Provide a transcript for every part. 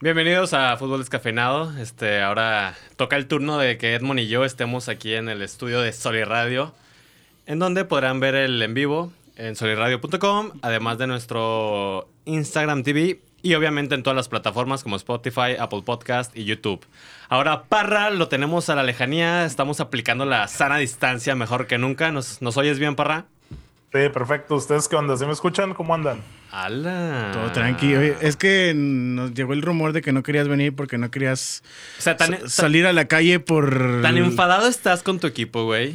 Bienvenidos a Fútbol Descafeinado. Este, ahora toca el turno de que Edmond y yo estemos aquí en el estudio de Soliradio, en donde podrán ver el en vivo en soliradio.com, además de nuestro Instagram TV y obviamente en todas las plataformas como Spotify, Apple Podcast y YouTube. Ahora, Parra, lo tenemos a la lejanía, estamos aplicando la sana distancia mejor que nunca. ¿Nos, nos oyes bien, Parra? Sí, perfecto. ¿Ustedes qué onda? ¿Sí me escuchan? ¿Cómo andan? ¡Hala! Todo tranquilo. Es que nos llegó el rumor de que no querías venir porque no querías O sea, tan, sa- salir a la calle por... tan enfadado estás con tu equipo, güey.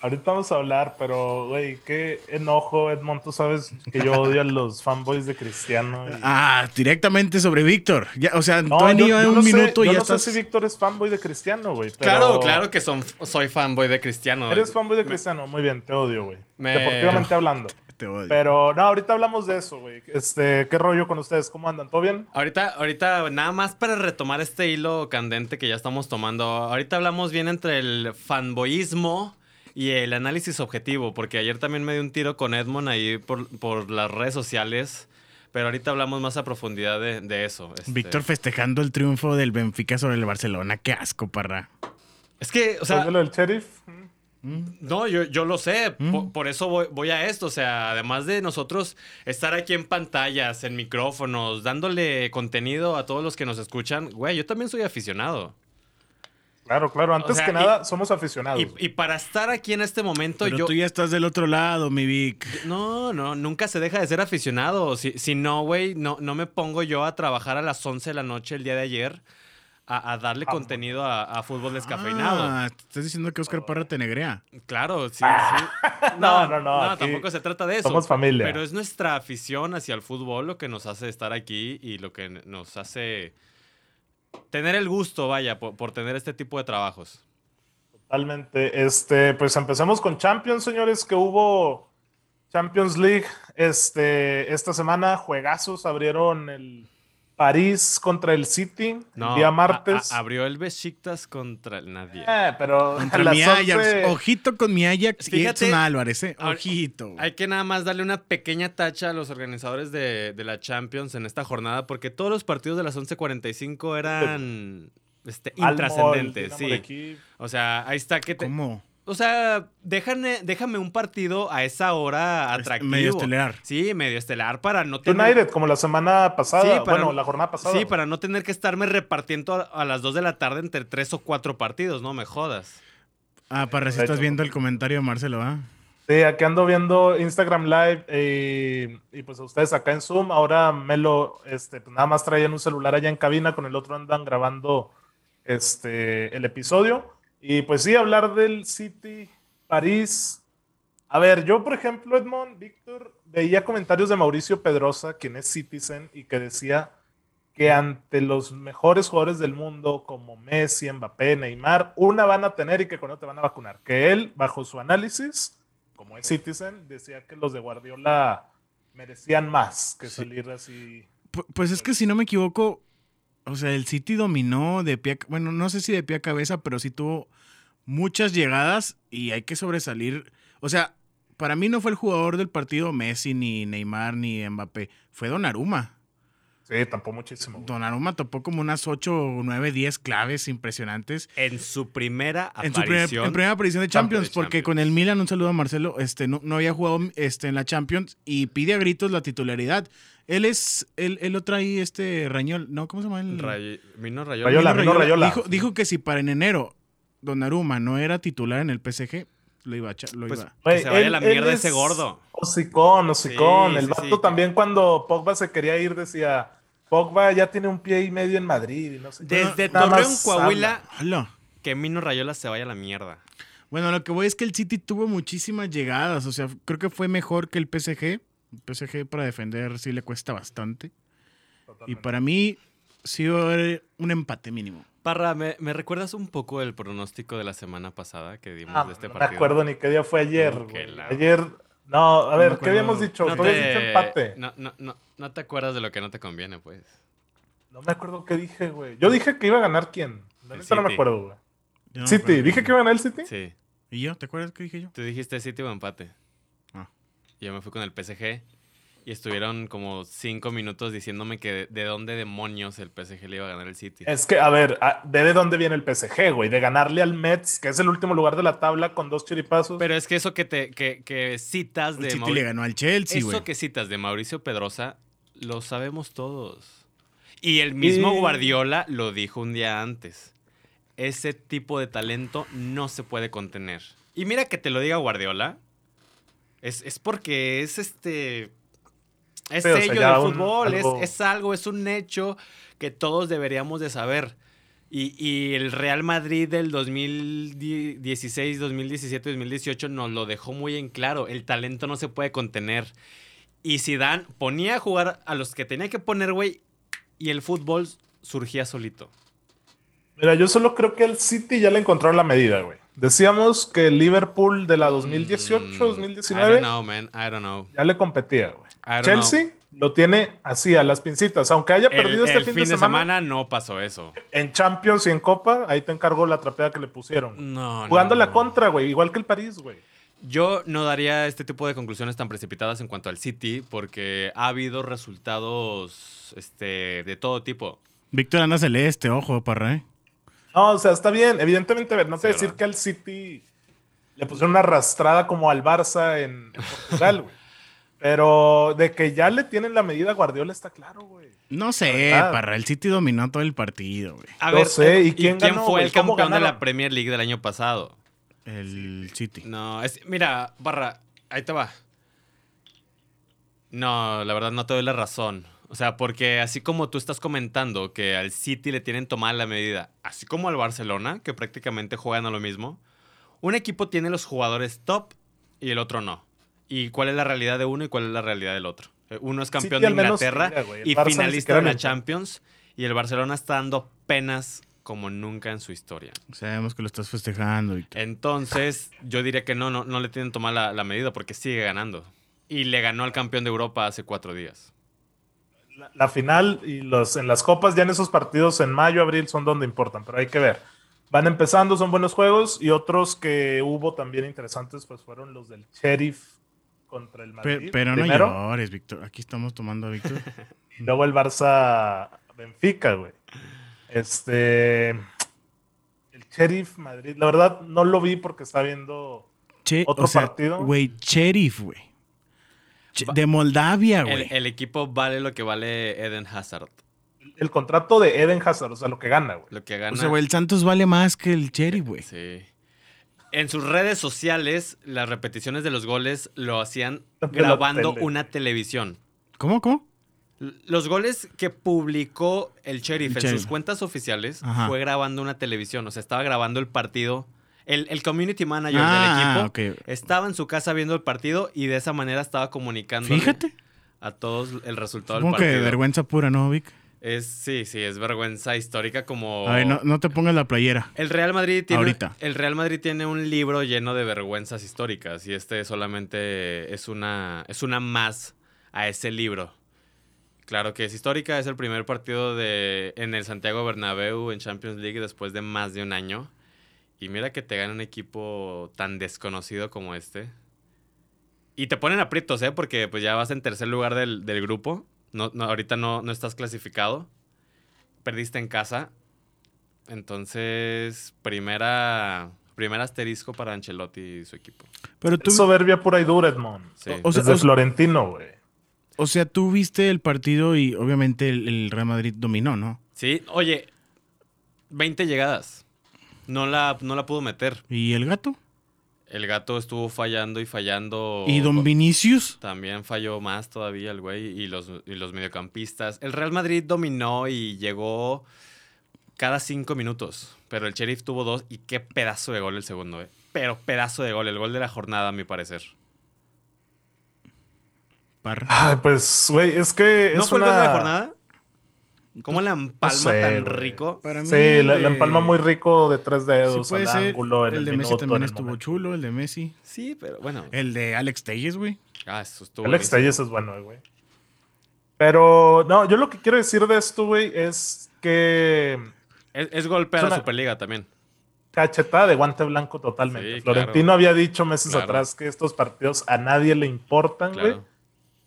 Ahorita vamos a hablar, pero, güey, qué enojo, Edmond. Tú sabes que yo odio a los fanboys de Cristiano. y- Ah, directamente sobre Víctor. Ya, o sea, No, todavía yo, un no sé, minuto y yo ya no sé estás... si Víctor es fanboy de Cristiano, güey. pero- Claro, claro que son, soy fanboy de Cristiano. Eres fanboy de Cristiano. Muy bien, te odio, güey. Me- Deportivamente hablando. Te odio. Pero, no, ahorita hablamos de eso, güey. Este, ¿qué rollo con ustedes? ¿Cómo andan? ¿Todo bien? Ahorita, ahorita, nada más para retomar este hilo candente que ya estamos tomando. Ahorita hablamos bien entre el fanboyismo y el análisis objetivo, porque ayer también me di un tiro con Edmond ahí por, por las redes sociales. Pero ahorita hablamos más a profundidad de, de eso. este. Víctor festejando el triunfo del Benfica sobre el Barcelona. Qué asco, parra. Es que, o ¿Sabes sea, lo del sheriff? No, yo, yo lo sé, po- por, eso voy, voy a esto, o sea, además de nosotros estar aquí en pantallas, en micrófonos, dándole contenido a todos los que nos escuchan, güey, yo también soy aficionado. Claro, claro. Antes sea, que y- nada, somos aficionados. Y para estar aquí en este momento, Pero yo... tú ya estás del otro lado, mi Vic. No, no, nunca se deja de ser aficionado. Si, si no, güey, no, no me pongo yo a trabajar a las 11 de la noche el día de ayer a, a darle Ah, contenido a, a fútbol descafeinado. Ah, estás diciendo que Oscar Parra te negrea. Claro, sí, sí. No, no, no, aquí tampoco se trata de eso. somos familia. Pero es nuestra afición hacia el fútbol lo que nos hace estar aquí y lo que nos hace tener el gusto, vaya, por, por tener este tipo de trabajos. Totalmente. Este, pues empecemos con Champions, señores, que hubo Champions League. Este, esta semana, juegazos, abrieron el París contra el City No, el día martes. a- abrió el Besiktas contra el nadie. Eh, pero Contra mi Ajax. 11 Ojito con mi Ajax y Fíjate, Edson Álvarez, eh. Ojito. Hay que nada más darle una pequeña tacha a los organizadores de, de la Champions en esta jornada, porque todos los partidos de las 11.45 eran este, intrascendentes. Sí. O sea, ahí está que te, ¿Cómo? O sea, déjame, déjame un partido a esa hora atractivo. medio estelar. Sí, medio estelar para no tener... United, como la semana pasada. Sí, para- bueno, la jornada pasada. Sí, para no tener que estarme repartiendo a, a las 2 de la tarde entre tres o cuatro partidos, no me jodas. Ah, Parra, si estás viendo el comentario de Marcelo, ¿ah? Sí, aquí ando viendo Instagram Live eh, y pues a ustedes acá en Zoom. Ahora Melo, este, pues nada más traían un celular allá en cabina, con el otro andan grabando este, el episodio. Y pues sí, hablar del City, París. A ver, yo por ejemplo, Edmond, Víctor, veía comentarios de Mauricio Pedrosa, quien es Citizen, y que decía que ante los mejores jugadores del mundo como Messi, Mbappé, Neymar, una van a tener y que con otra te van a vacunar. Que él, bajo su análisis, como es Citizen, decía que los de Guardiola merecían más que salir así. Pu- Pues es que si no me equivoco, o sea, el City dominó de pie, a- bueno, no sé si de pie a cabeza, pero sí tuvo muchas llegadas y hay que sobresalir. O sea, para mí no fue el jugador del partido Messi, ni Neymar, ni Mbappé, fue Donnarumma. Sí, tapó muchísimo. güey. Donnarumma topó como unas 8, 9, 10 claves impresionantes. En su primera En su primer- aparición. en primera aparición de Champions. Champions, porque con el Milan, un saludo a Marcelo, este, no, no había jugado este, en la Champions y pide a gritos la titularidad. Él es, él, él lo trae este Rañol, ¿no? ¿Cómo se llama? El, Ray- Mino Rayola. Rayola. Mino Rayola. Dijo, dijo que si para en enero Donnarumma no era titular en el PSG, lo iba a echar- lo Pues, iba. que se vaya él- la mierda es ese gordo. Hocicón, hocicón. Sí, el sí, vato sí. también cuando Pogba se quería ir decía, Pogba ya tiene un pie y medio en Madrid y no sé qué. Desde Nada Torreón, Coahuila, habla. Que Mino Rayola se vaya a la mierda. Bueno, lo que voy es que el City tuvo muchísimas llegadas, o sea, creo que fue mejor que el PSG. El PSG para defender sí le cuesta bastante. Y para mí sí va a haber un empate mínimo. Parra, ¿me, me recuerdas un poco el pronóstico de la semana pasada que dimos Ah, de este no me partido? acuerdo ni qué día fue ayer. La- Ayer, no, a ver, ¿qué habíamos dicho? No Tú habías dicho te, empate. no, no, no, no te acuerdas de lo que no te conviene, pues. No me acuerdo qué dije, güey. Yo dije que iba a ganar quién. La El neta no me City. acuerdo, güey. No City, acuerdo. dije que iba a ganar el City. Sí. ¿Y yo? ¿Te acuerdas qué dije yo? Tú dijiste City o empate. Ah. Y yo me fui con el PSG. Y estuvieron como cinco minutos diciéndome que de, de dónde demonios el PSG le iba a ganar el City. Es que, a ver, ¿de de dónde viene el PSG, güey? De ganarle al Mets, que es el último lugar de la tabla con dos chiripazos. Pero es que eso que te que, que citas El de City Mauri- le ganó al Chelsea, Eso güey. que citas de Mauricio Pedrosa lo sabemos todos. Y el mismo Y- Guardiola lo dijo un día antes. Ese tipo de talento no se puede contener. Y mira que te lo diga Guardiola. Es, es porque es este. Es Sí, o sea, sello del un- fútbol, es- algo- Es, algo, es un hecho que todos deberíamos de saber. Y, y el Real Madrid del 2016, 2017, 2018 nos lo dejó muy en claro. El talento no se puede contener. Y Zidane ponía a jugar a los que tenía que poner, güey, y el fútbol surgía solito. Mira, yo solo creo que el City ya le encontraron la medida, güey. Decíamos que el Liverpool de la 2018, Mm, I 2019 don't know, man. I don't know. ya le competía, güey. Chelsea lo tiene así, a las pincitas. Aunque haya El, perdido este el fin, de, semana, no pasó eso. en Champions y en Copa, ahí te encargo la trapeada que le pusieron. No, Jugando no, la no. contra, güey, igual que el París, güey. Yo no daría este tipo de conclusiones tan precipitadas en cuanto al City, porque ha habido resultados este, de todo tipo. Víctor anda celeste, ojo, parra, ¿eh? No, o sea, está bien. Evidentemente, a ver, no te Sí, voy a decir ¿verdad? que al City le pusieron una arrastrada como al Barça en, en Portugal, güey. Pero de que ya le tienen la medida a Guardiola está claro, güey. No sé, parra. El City dominó todo el partido, güey. A ver, sé, ¿y ¿y quién quién, ganó, fue el ¿Cómo campeón de la? Premier League del año pasado? El City. No, es, mira, Barra, ahí te va. No, la verdad no te doy la razón. O sea, porque así como tú estás comentando que al City le tienen tomada la medida, así como al Barcelona, que prácticamente juegan a lo mismo, un equipo tiene los jugadores top y el otro no. ¿Y cuál es la realidad de uno y cuál es la realidad del otro? Eh, Uno es campeón de menos Inglaterra y Barça finalista de la. Champions y el Barcelona está dando penas como nunca en su historia. Sabemos que lo estás festejando, Víctor. Entonces, yo diría que no, no, no le tienen tomada la, la medida porque sigue ganando. Y le ganó al campeón de Europa hace cuatro días. La, la final y los en las copas, ya en esos partidos en mayo, abril, son donde importan, pero hay que ver. Van empezando, son buenos juegos y otros que hubo también interesantes, pues fueron los del Sheriff contra el Madrid. pero no primero, llores, Víctor. Aquí estamos tomando a Víctor. y luego el Barça Benfica, güey. Este el Sheriff Madrid, la verdad no lo vi porque estaba viendo Che, ¿Otro o sea, partido? Güey, Sheriff, güey. De Moldavia, güey. el equipo vale lo que vale Eden Hazard. el contrato de Eden Hazard, o sea, lo que gana, güey. Lo que gana. O sea, güey, el Santos vale más que el Sheriff, güey. Sí. En sus redes sociales, las repeticiones de los goles lo hacían grabando tele. una televisión. ¿Cómo, cómo? Los goles que publicó el Sheriff El en sus cuentas oficiales Ajá. fue grabando una televisión. O sea, estaba grabando el partido. El, el community manager Ah, del equipo ok. estaba en su casa viendo el partido y de esa manera estaba comunicando Fíjate. a todos el resultado Supongo del que partido. vergüenza pura, ¿no, Vic? Es, sí, sí, es vergüenza histórica como... A ver, no, no te pongas la playera. El Real Madrid tiene Ahorita. el Real Madrid tiene un libro lleno de vergüenzas históricas y este solamente es una es una más a ese libro. Claro que es histórica, es el primer partido de en el Santiago Bernabéu en Champions League después de más de un año. Y mira que te gana un equipo tan desconocido como este. Y te ponen aprietos, ¿eh? Porque pues ya vas en tercer lugar del, del grupo. No, no, ahorita no, no estás clasificado. Perdiste en casa. Entonces, primera, primer asterisco para Ancelotti y su equipo. Pero tú, Es soberbia pura y dura, Edmond. Sí. O sea, Desde o- Florentino, güey. o sea, tú viste el partido y obviamente el, el Real Madrid dominó, ¿no? Sí, oye, 20 llegadas. No la, no la pudo meter. ¿Y el gato? El gato estuvo fallando y fallando. ¿Y Don Vinicius? También falló más todavía el güey y los, y los mediocampistas. El Real Madrid dominó y llegó cada cinco minutos. Pero el Sheriff tuvo dos y qué pedazo de gol el segundo, ¿eh? Pero pedazo de gol, el gol de la jornada, a mi parecer. Parra. Ay, pues, güey, es que ¿No es fue el gol de la jornada? ¿Cómo la empalma sé, tan rico? Para mí Sí, la, la de- empalma muy rico de tres Sí, dedos puede al ser. ángulo en el el, de Messi minuto, también estuvo momento. chulo, el de Messi. Sí, pero bueno. El de Alex Telles, güey. Ah, eso estuvo Alex. Telles es bueno, güey. Pero, no, yo lo que quiero decir de esto, güey, es que Es, es golpe a Es la Superliga también. cachetada de guante blanco totalmente. Sí, Florentino claro. había dicho meses Claro. atrás que estos partidos a nadie le importan, güey. Claro.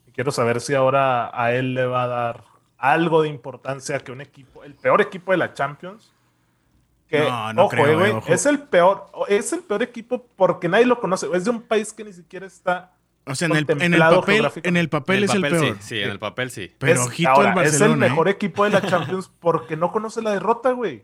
Y quiero saber si ahora a él le va a dar algo de importancia que un equipo, el peor equipo de la Champions. Que, No, no ojo, creo, eh, güey, eh, ojo. es el peor, es el peor equipo porque nadie lo conoce. Es de un país que ni siquiera está. O sea, en el, en el papel, en el papel En es el papel peor. sí, sí, en el papel sí. Pero es, ojito ahora, al Barcelona. es el mejor ¿eh? equipo de la Champions porque no conoce la derrota, güey.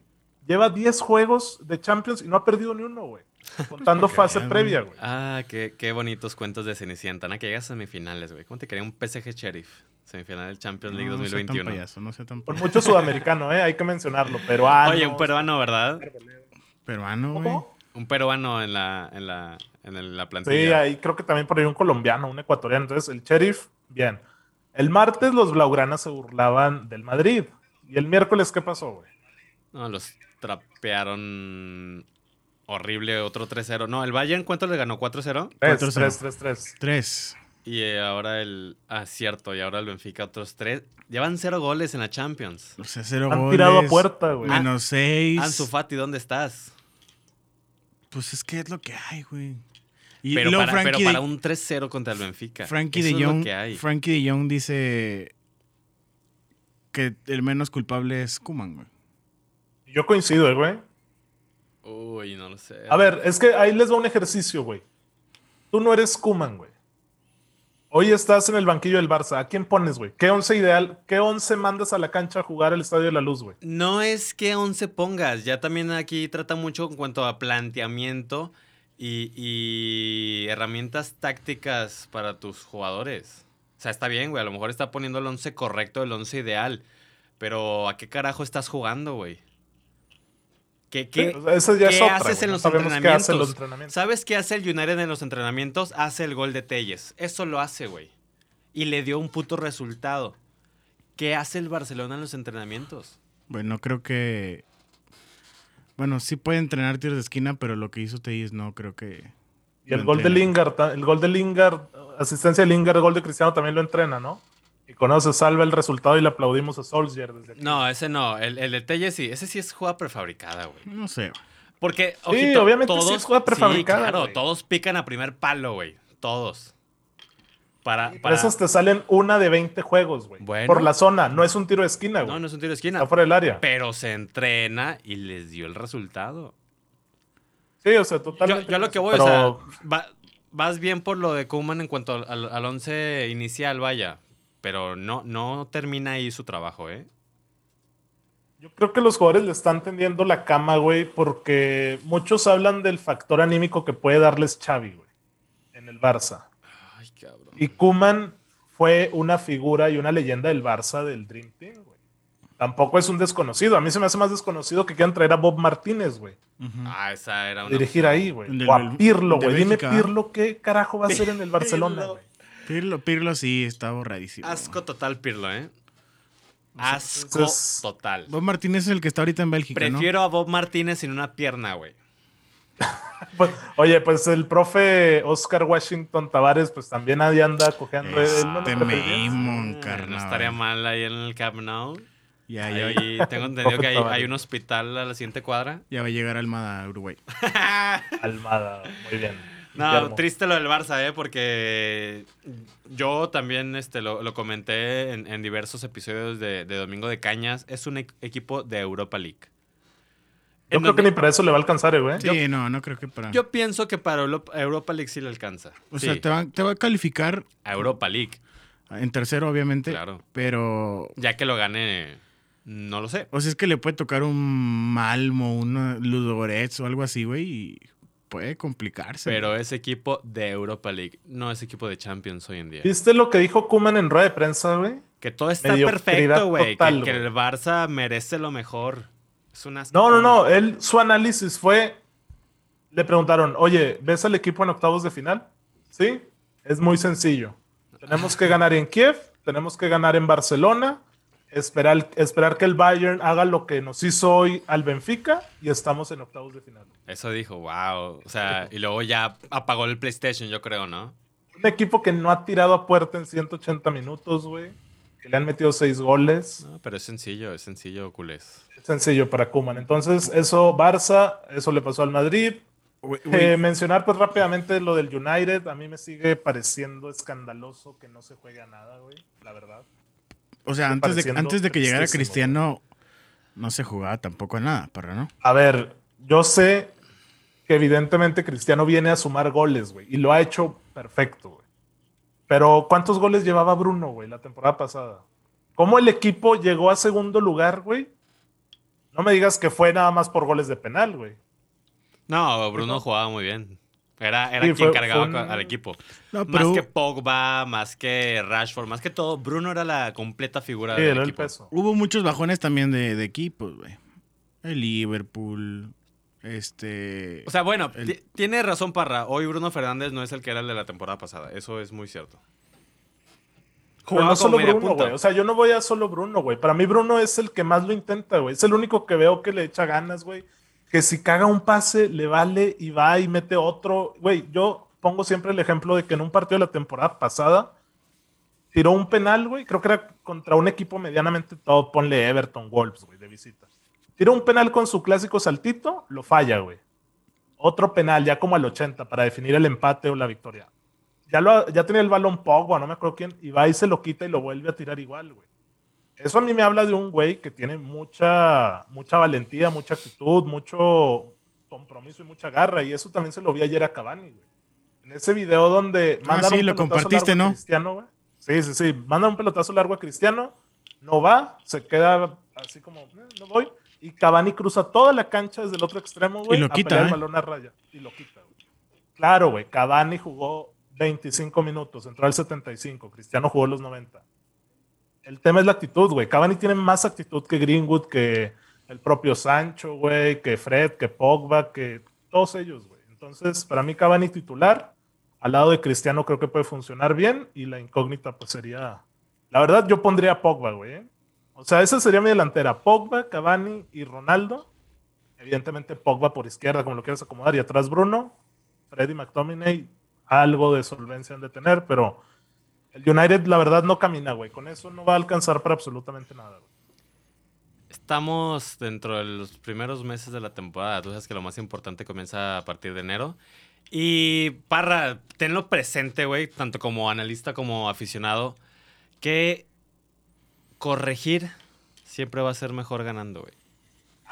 Lleva 10 juegos de Champions y no ha perdido ni uno, güey. Contando fase previa, güey. Ah, qué, qué bonitos cuentos de Cenicienta. ¿no? Que llegas a semifinales, güey. ¿Cómo te quería un PSG Sheriff? Semifinal del Champions League No, no sea tan 2021. payaso, no sea tan Por mucho sudamericano, ¿eh? Hay que mencionarlo. Peruano. Oye, un peruano, ¿verdad? Peruano, güey. Un peruano en la, en la, en el- la Sí, plantilla. ahí creo que también por ahí un colombiano, un ecuatoriano. Entonces, el sheriff, bien. El martes los blaugranas se burlaban del Madrid. ¿Y el miércoles qué pasó, güey? No, los trapearon horrible, otro 3-0. No, el Bayern, ¿cuánto le ganó? ¿4-0? 3, 4-0. 3, 3, 3. Tres. Y eh, ahora el... Ah, cierto, y ahora el Benfica otros 3. Llevan 0 goles en la Champions. O sea, cero Han goles. tirado a puerta, güey. Menos seis. Ansu Fati, ¿dónde estás? Pues es que es lo que hay, güey. Y Pero, para, pero para de, un 3-0 contra el Benfica. Frankie Eso de es lo Jong, que hay. Frankie de Jong dice que el menos culpable es Kuman, güey. Yo coincido, eh, güey. Uy, no lo sé. A ver, es que ahí les va un ejercicio, güey. Tú no eres Kuman, güey. Hoy estás en el banquillo del Barça. ¿A quién pones, güey? ¿Qué once ideal? ¿Qué once mandas a la cancha a jugar al Estadio de la Luz, güey? No es que 11 pongas, ya también aquí trata mucho en cuanto a planteamiento y, y herramientas tácticas para tus jugadores. O sea, está bien, güey, a lo mejor está poniendo el 11 correcto, el 11 ideal, pero ¿a qué carajo estás jugando, güey? ¿Qué, qué, O sea, esa ya es qué otra, haces güey. en No los qué entrenamientos? hacen los entrenamientos. ¿Sabes qué hace el United en los entrenamientos? Hace el gol de Telles. Eso lo hace, güey. Y le dio un puto resultado. ¿Qué hace el Barcelona en los entrenamientos? Bueno, creo que. Bueno, sí puede entrenar tiros de esquina, pero lo que hizo Telles no creo que. Y el gol de. Lingard, el gol de Lingard, asistencia de Lingard, el gol de Cristiano también lo entrena, ¿no? Y con eso se salva el resultado y le aplaudimos a Solskjaer desde aquí. No, ese no. El, el de Telles sí. Ese sí es jugada prefabricada, güey. No sé. Porque, Sí, obviamente sí es jugada prefabricada, Sí, claro, todos pican a primer palo, güey. Todos. Para, para... esas te salen una de 20 juegos, güey. Bueno. Por la zona, no es un tiro de esquina, güey. No, no es un tiro de esquina. Está fuera del área. Pero se entrena y les dio el resultado. Sí, o sea, totalmente. yo lo que voy, Pero- o sea, va- vas bien por lo de Kuman en cuanto al, al, al once inicial, vaya. Pero no, no termina ahí su trabajo, ¿eh? Yo creo que los jugadores le están tendiendo la cama, güey, porque muchos hablan del factor anímico que puede darles Xavi, güey, en el Barça. Ay, cabrón. Y Kuman fue una figura y una leyenda del Barça del Dream Team, güey. Tampoco es un desconocido. A mí se me hace más desconocido que quieran traer a Bob Martínez, güey. Ah, esa era a una... Dirigir ahí, güey. O a Pirlo, güey. Dime. Pirlo, ¿qué carajo va a hacer en el Barcelona, güey? Pirlo, Pirlo sí está borradísimo. Asco total, Pirlo, ¿eh? Asco Entonces- total. Bob Martínez es el que está ahorita en Bélgica, ¿no? Prefiero a Bob Martínez sin una pierna, güey. Pues, oye, pues el profe Oscar Washington Tavares, pues también ahí anda cojeando. No Este. Mamon, Ah, carnal. No estaría mal ahí en el Camp Nou. Ya, ya, Ahí tengo entendido que hay, hay un hospital a la siguiente cuadra. ya va a llegar Almada a Uruguay. Almada, muy bien. No, Guillermo. triste lo del Barça, ¿eh? Porque yo también este, lo, lo comenté en, en diversos episodios de, de Domingo de Cañas. Es un e- equipo de Europa League. Yo En creo que ni para eso le va a alcanzar, eh, güey. Sí, no, no creo que para. Yo pienso que para Europa, Europa League sí le alcanza. o Sí, sea, te va, te va a calificar a Europa League, en tercero, obviamente. claro. Pero. Ya que lo gane, no lo sé. O sea, es que le puede tocar un Malmo, un Ludogorets o algo así, güey, y puede complicarse. Pero es equipo de Europa League, no es equipo de Champions hoy en día. ¿Viste lo que dijo Kuman en rueda de prensa, güey? Que todo está perfecto, güey. Que, que el Barça merece lo mejor. Es una No, no, no. Él, su análisis fue. Le preguntaron, oye, ¿ves al equipo en octavos de final? Sí, es muy sencillo. Tenemos que ganar en Kiev, tenemos que ganar en Barcelona, esperar, esperar que el Bayern haga lo que nos hizo hoy al Benfica y estamos en octavos de final. Eso dijo, wow. O sea, y luego ya apagó el PlayStation, yo creo, ¿no? Un equipo que no ha tirado a puerta en 180 minutos, güey. Que le han metido seis goles. No, pero es sencillo, es sencillo, culés. Sencillo para Kuman. Entonces, eso, Barça, eso le pasó al Madrid. Eh, mencionar pues rápidamente lo del United. A mí me sigue pareciendo escandaloso que no se juegue a nada, güey. La verdad. O sea, antes de, antes de que llegara Cristiano, no se jugaba tampoco a nada, para no. A ver, yo sé que evidentemente Cristiano viene a sumar goles, güey. Y lo ha hecho perfecto, güey. Pero ¿cuántos goles llevaba Bruno, güey, la temporada pasada? ¿Cómo el equipo llegó a segundo lugar, güey? No me digas que fue nada más por goles de penal, güey. No, Bruno jugaba muy bien. Era, era quien cargaba al equipo. Más que Pogba, más que Rashford, más que todo, Bruno era la completa figura del equipo. Hubo muchos bajones también de, de equipos, güey. El Liverpool, este... O sea, bueno, tiene razón Parra. Hoy Bruno Fernández no es el que era el de la temporada pasada. Eso es muy cierto. no solo Bruno, güey. O sea, yo no voy a solo Bruno, güey. Para mí Bruno es el que más lo intenta, güey. Es el único que veo que le echa ganas, güey que si caga un pase le vale y va y mete otro. Güey, yo pongo siempre el ejemplo de que en un partido de la temporada pasada tiró un penal, güey, creo que era contra un equipo medianamente todo, ponle Everton Wolves, güey, de visita. Tiró un penal con su clásico saltito, lo falla, güey. Otro penal, ya como al 80, para definir el empate o la victoria. Ya, lo, ya tenía el balón Pogba, no me acuerdo quién, y va y se lo quita y lo vuelve a tirar igual, güey. Eso a mí me habla de un güey que tiene mucha, mucha valentía, mucha actitud, mucho compromiso y mucha garra. Y eso también se lo vi ayer a Cavani, güey. En ese video donde ah, manda sí, lo compartiste, ¿no? Cristiano, güey. Sí, sí, sí. Manda un pelotazo largo a Cristiano, no va, se queda así como, eh, no voy. Y Cavani cruza toda la cancha desde el otro extremo, güey. Y lo quita. el ¿eh? balón a raya. Y lo quita, güey. Claro, güey. Cavani jugó 25 minutos, entró al 75. Cristiano jugó los 90 el tema es la actitud, güey. Cavani tiene más actitud que Greenwood, que el propio Sancho, güey, que Fred, que Pogba, que todos ellos, güey. Entonces, para mí Cavani titular, al lado de Cristiano creo que puede funcionar bien y la incógnita pues sería, la verdad yo pondría Pogba, güey. ¿eh? O sea, esa sería mi delantera, Pogba, Cavani y Ronaldo. Evidentemente Pogba por izquierda, como lo quieras acomodar, y atrás Bruno, Freddy McTominay, algo de solvencia han de tener, pero el United, la verdad, no camina, güey. Con eso no va a alcanzar para absolutamente nada, güey. Estamos dentro de los primeros meses de la temporada. Tú sabes que lo más importante comienza a partir de enero. Y Parra, tenlo presente, güey, tanto como analista como aficionado, que corregir siempre va a ser mejor ganando, güey.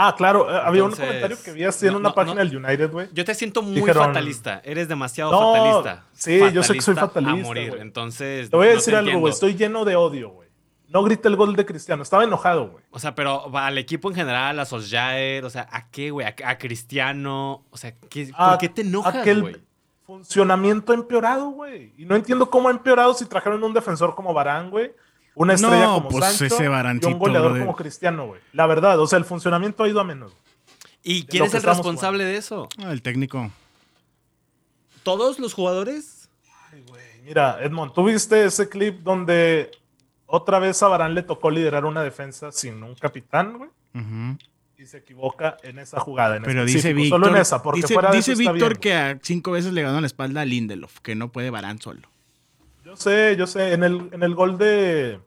Ah, claro, eh, había un comentario que vi así en una página del United, güey. Yo te siento muy fatalista, eres demasiado fatalista. Sí, yo sé que soy fatalista. A morir, entonces. Te voy a decir algo, güey, estoy lleno de odio, güey. No grita el gol de Cristiano, estaba enojado, güey. O sea, pero al equipo en general, a Solskjaer, o sea, ¿a qué, güey? ¿A, Cristiano? O sea, ¿por qué te enojas, güey? funcionamiento empeorado, güey. Y no entiendo cómo ha empeorado si trajeron un defensor como Barán, güey una estrella como pues Sancho y un goleador como Cristiano, güey. La verdad, o sea, el funcionamiento ha ido a menos. ¿Y quién es el responsable de eso? Ah, el técnico. ¿Todos los jugadores? Ay, güey. Mira, Edmond, ¿tú viste ese clip donde otra vez a Barán le tocó liderar una defensa sin un capitán, güey? Y se equivoca en esa jugada. En Pero dice Víctor. Solo en esa, porque dice, fuera de dice Víctor que a cinco veces le ganó la espalda a Lindelof, que no puede Barán solo. Yo sé, yo sé. En el, en el gol de,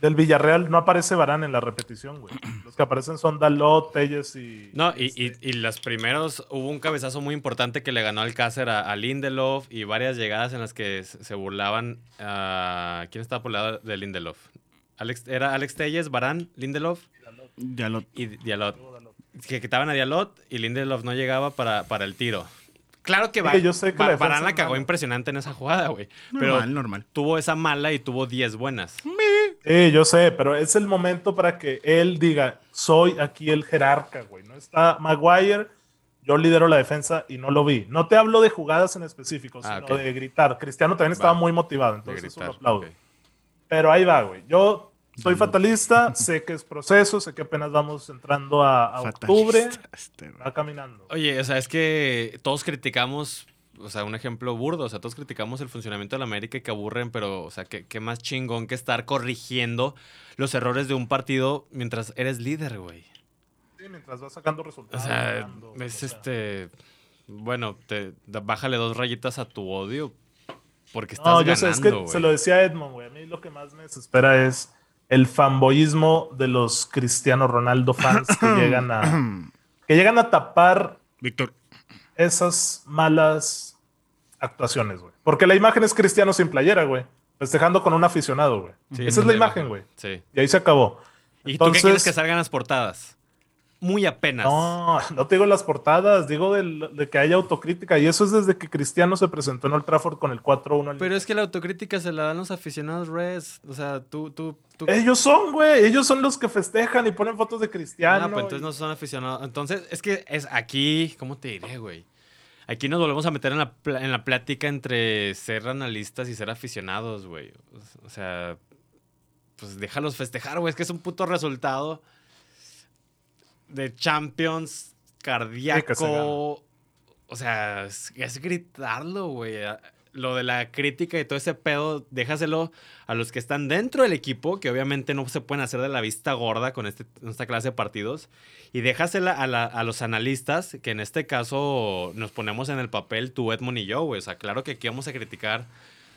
del Villarreal no aparece Barán en la repetición, güey. Los que aparecen son Dalot, Telles y. No, y, y, este y, los primeros hubo un cabezazo muy importante que le ganó Alcácer a, a Lindelof y varias llegadas en las que se burlaban. a ¿Quién estaba por el lado de Lindelof? Alex, era Alex Telles, Barán, Lindelof. Dialot. Y Dialot. Que quitaban a Dialot y Lindelof no llegaba para, para el tiro. Claro que, va, yo sé que Barán la cagó impresionante en esa jugada, güey. Pero normal. tuvo esa mala y tuvo 10 buenas. Sí, yo sé, pero es el momento para que él diga, soy aquí el jerarca, güey. No está Maguire, yo lidero la defensa y no lo vi. No te hablo de jugadas en específico, ah, sino de gritar. Cristiano también estaba muy motivado, entonces eso lo aplaudo. Pero ahí va, güey. Yo soy fatalista, sé que es proceso, sé que apenas vamos entrando a, octubre. Este, va caminando. Oye, o sea, es que todos criticamos, o sea, un ejemplo burdo, o sea, todos criticamos el funcionamiento de la América y que aburren, pero, o sea, qué más chingón que estar corrigiendo los errores de un partido mientras eres líder, güey. Sí, mientras vas sacando resultados. O sea, es este. Bueno, te, bájale dos rayitas a tu odio. Porque estás no, yo sé, es que se lo decía Edmond, güey. A mí lo que más me desespera es el fanboyismo de los Cristiano Ronaldo fans que llegan a que llegan a tapar Víctor esas malas actuaciones, güey. Porque la imagen es cristiano sin playera, güey. Festejando con un aficionado, güey. Sí, Esa es la imagen, güey. Sí. Y ahí se acabó. ¿Y tú qué quieres Entonces- que salgan las portadas? Muy apenas. No, no te digo las portadas, digo del- de, que haya autocrítica. Y eso es desde que Cristiano se presentó en Old Trafford con el 4-1. al- Pero es que la autocrítica se la dan los aficionados Reds. O sea, tú, tú, tú. Ellos son, güey. Ellos son los que festejan y ponen fotos de Cristiano. Ah, pues entonces y- no son aficionados. Entonces, es que es aquí, ¿cómo te diré, güey? Aquí nos volvemos a meter en la, en la plática entre ser analistas y ser aficionados, güey. O sea, pues déjalos festejar, güey. Es que es un puto resultado de Champions cardíaco. o sea, es, es gritarlo, güey. Lo de la crítica y todo ese pedo, déjaselo a los que están dentro del equipo, que obviamente no se pueden hacer de la vista gorda con este, esta clase de partidos. Y déjasela a, la- a los analistas, que en este caso nos ponemos en el papel tú, Edmond y yo, güey. O sea, claro que aquí vamos a criticar.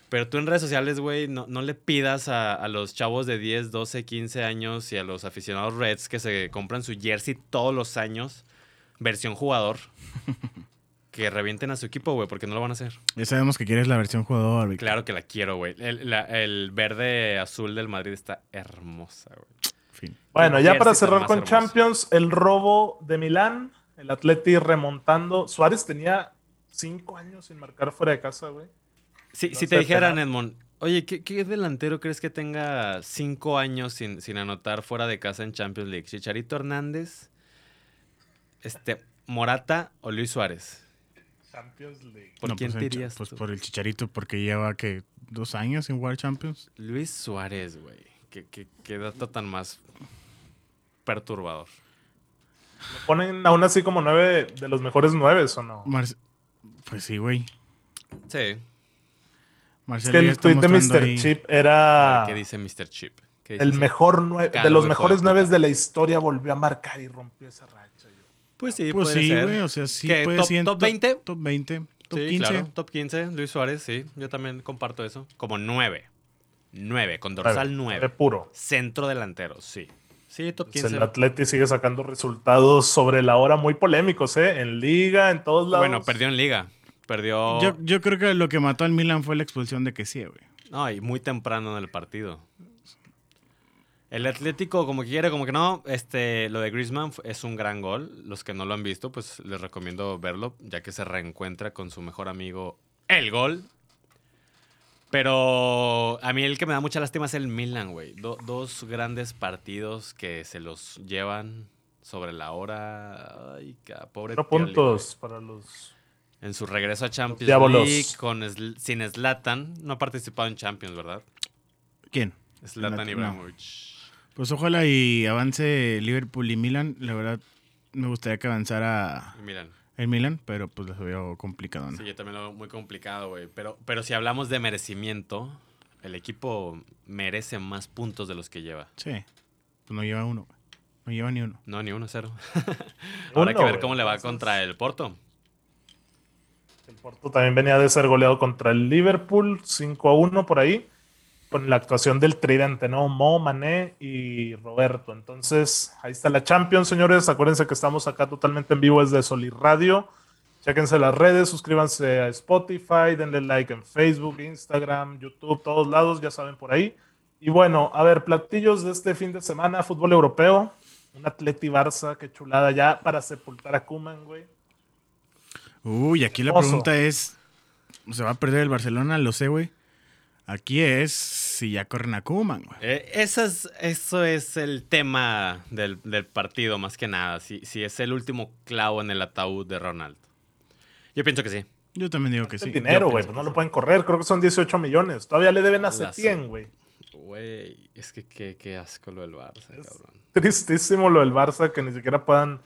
Pero tú en redes sociales, güey, no, no le pidas a, a los chavos de 10, 12, 15 años y a los aficionados Reds que se compran su jersey todos los años, versión jugador, que revienten a su equipo, güey, porque no lo van a hacer. Ya sabemos que quieres la versión jugador. Claro que la quiero, güey. El, verde azul del Madrid está hermosa, güey. Fin. Bueno, ya para cerrar con hermoso. Champions, el robo de Milán, el Atleti remontando. Suárez tenía cinco años sin marcar fuera de casa, güey. Si, No si te dijeran, Edmond, oye, ¿qué, qué delantero crees que tenga cinco años sin, sin anotar fuera de casa en Champions League? ¿Chicharito Hernández? Este, ¿Morata o Luis Suárez? Champions League. ¿Por No, quién pues, te Pues tú? por el Chicharito, porque lleva que dos años sin jugar Champions. Luis Suárez, güey. ¿Qué, qué, qué dato tan más perturbador. Lo ponen aún así como nueve de los mejores nueve, ¿o no? Pues sí, güey. Sí. Es Marcelo que ya el tweet de Mr. ahí- Chip era ¿Qué dice Mr. Chip? ¿Qué dice el ese? mejor nueve, de los mejores nueve de la historia, volvió a marcar y rompió esa racha. yo. Pues sí, Pues puede sí, ser. güey. O sea, sí ¿Qué, puede top- ser top 20? Top 20. Top sí, 15. claro. Top 15, Luis Suárez, sí. Yo también comparto eso. Como 9. 9, con dorsal Nueve, 9. puro. Centro delantero, sí. Sí, top Pues 15. el Atleti sigue sacando resultados sobre la hora muy polémicos, ¿eh? En liga, en todos lados. Bueno, perdió en liga. Perdió. Yo, yo creo que lo que mató al Milan fue la expulsión de Kessie, güey. No, y muy temprano en el partido. El Atlético, como que quiere, como que no. Este, lo de Griezmann es un gran gol. Los que no lo han visto, pues les recomiendo verlo, ya que se reencuentra con su mejor amigo, el gol. Pero a mí el que me da mucha lástima es el Milan, güey. Do- dos grandes partidos que se los llevan sobre la hora. Ay, pobre Cuatro puntos para los. En su regreso a Champions Diábolos. League con sin Zlatan. No ha participado en Champions, ¿verdad? ¿Quién? Zlatan No. Ibrahimovic. Pues ojalá y avance Liverpool y Milan. La verdad, me gustaría que avanzara Milan. el Milan, pero pues lo veo complicado, ¿no? Sí, yo también lo veo muy complicado, güey. Pero, pero si hablamos de merecimiento, el equipo merece más puntos de los que lleva. Sí. Pues no lleva uno, güey. No lleva ni uno. No, ni uno cero. Habrá que Uno, ver güey. cómo le va contra el Porto. El Porto también venía de ser goleado contra el Liverpool, 5 a 1 por ahí, con la actuación del tridente, ¿no? Mo, Mané y Roberto. Entonces, ahí está la Champions, señores. Acuérdense que estamos acá totalmente en vivo desde Solid Radio. Chéquense las redes, suscríbanse a Spotify, denle like en Facebook, Instagram, YouTube, todos lados, ya saben por ahí. Y bueno, a ver, platillos de este fin de semana, fútbol europeo. Un Atleti Barça, qué chulada ya para sepultar a Kuman, güey. Uy, aquí la pregunta es: ¿se va a perder el Barcelona? Lo sé, güey. Aquí es si ya corren a Koeman, güey. Eh, esa es- eso es el tema del, del partido, más que nada. Si, si es el último clavo en el ataúd de Ronaldo. Yo pienso que sí. Yo también digo que El sí. dinero, güey, pues no lo pueden correr, creo que son 18 millones. Todavía le deben a su- güey. Güey, es que qué, qué asco lo del Barça, Es- cabrón. Tristísimo lo del Barça, que ni siquiera puedan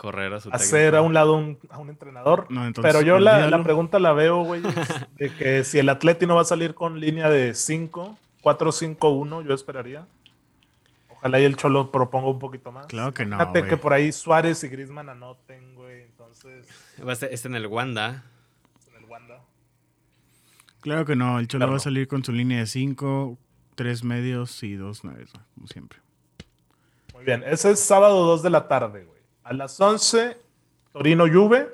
Correr a su hacer técnico. a un lado un- a un entrenador. No, entonces, Pero yo la, la pregunta la veo, güey, de que si el Atleti no va a salir con línea de 5, 4-5-1, yo esperaría. Ojalá y el Cholo proponga un poquito más. Claro que no, Fíjate que por ahí Suárez y Griezmann anoten, güey, entonces, Va a ser- Este en el Wanda. en el Wanda. Claro que no. El Cholo Claro. va a salir con su línea de 5, 3 medios y 2 nueves, güey, como siempre. Muy bien, ese es sábado 2 de la tarde, güey. A las 11, Torino Juve.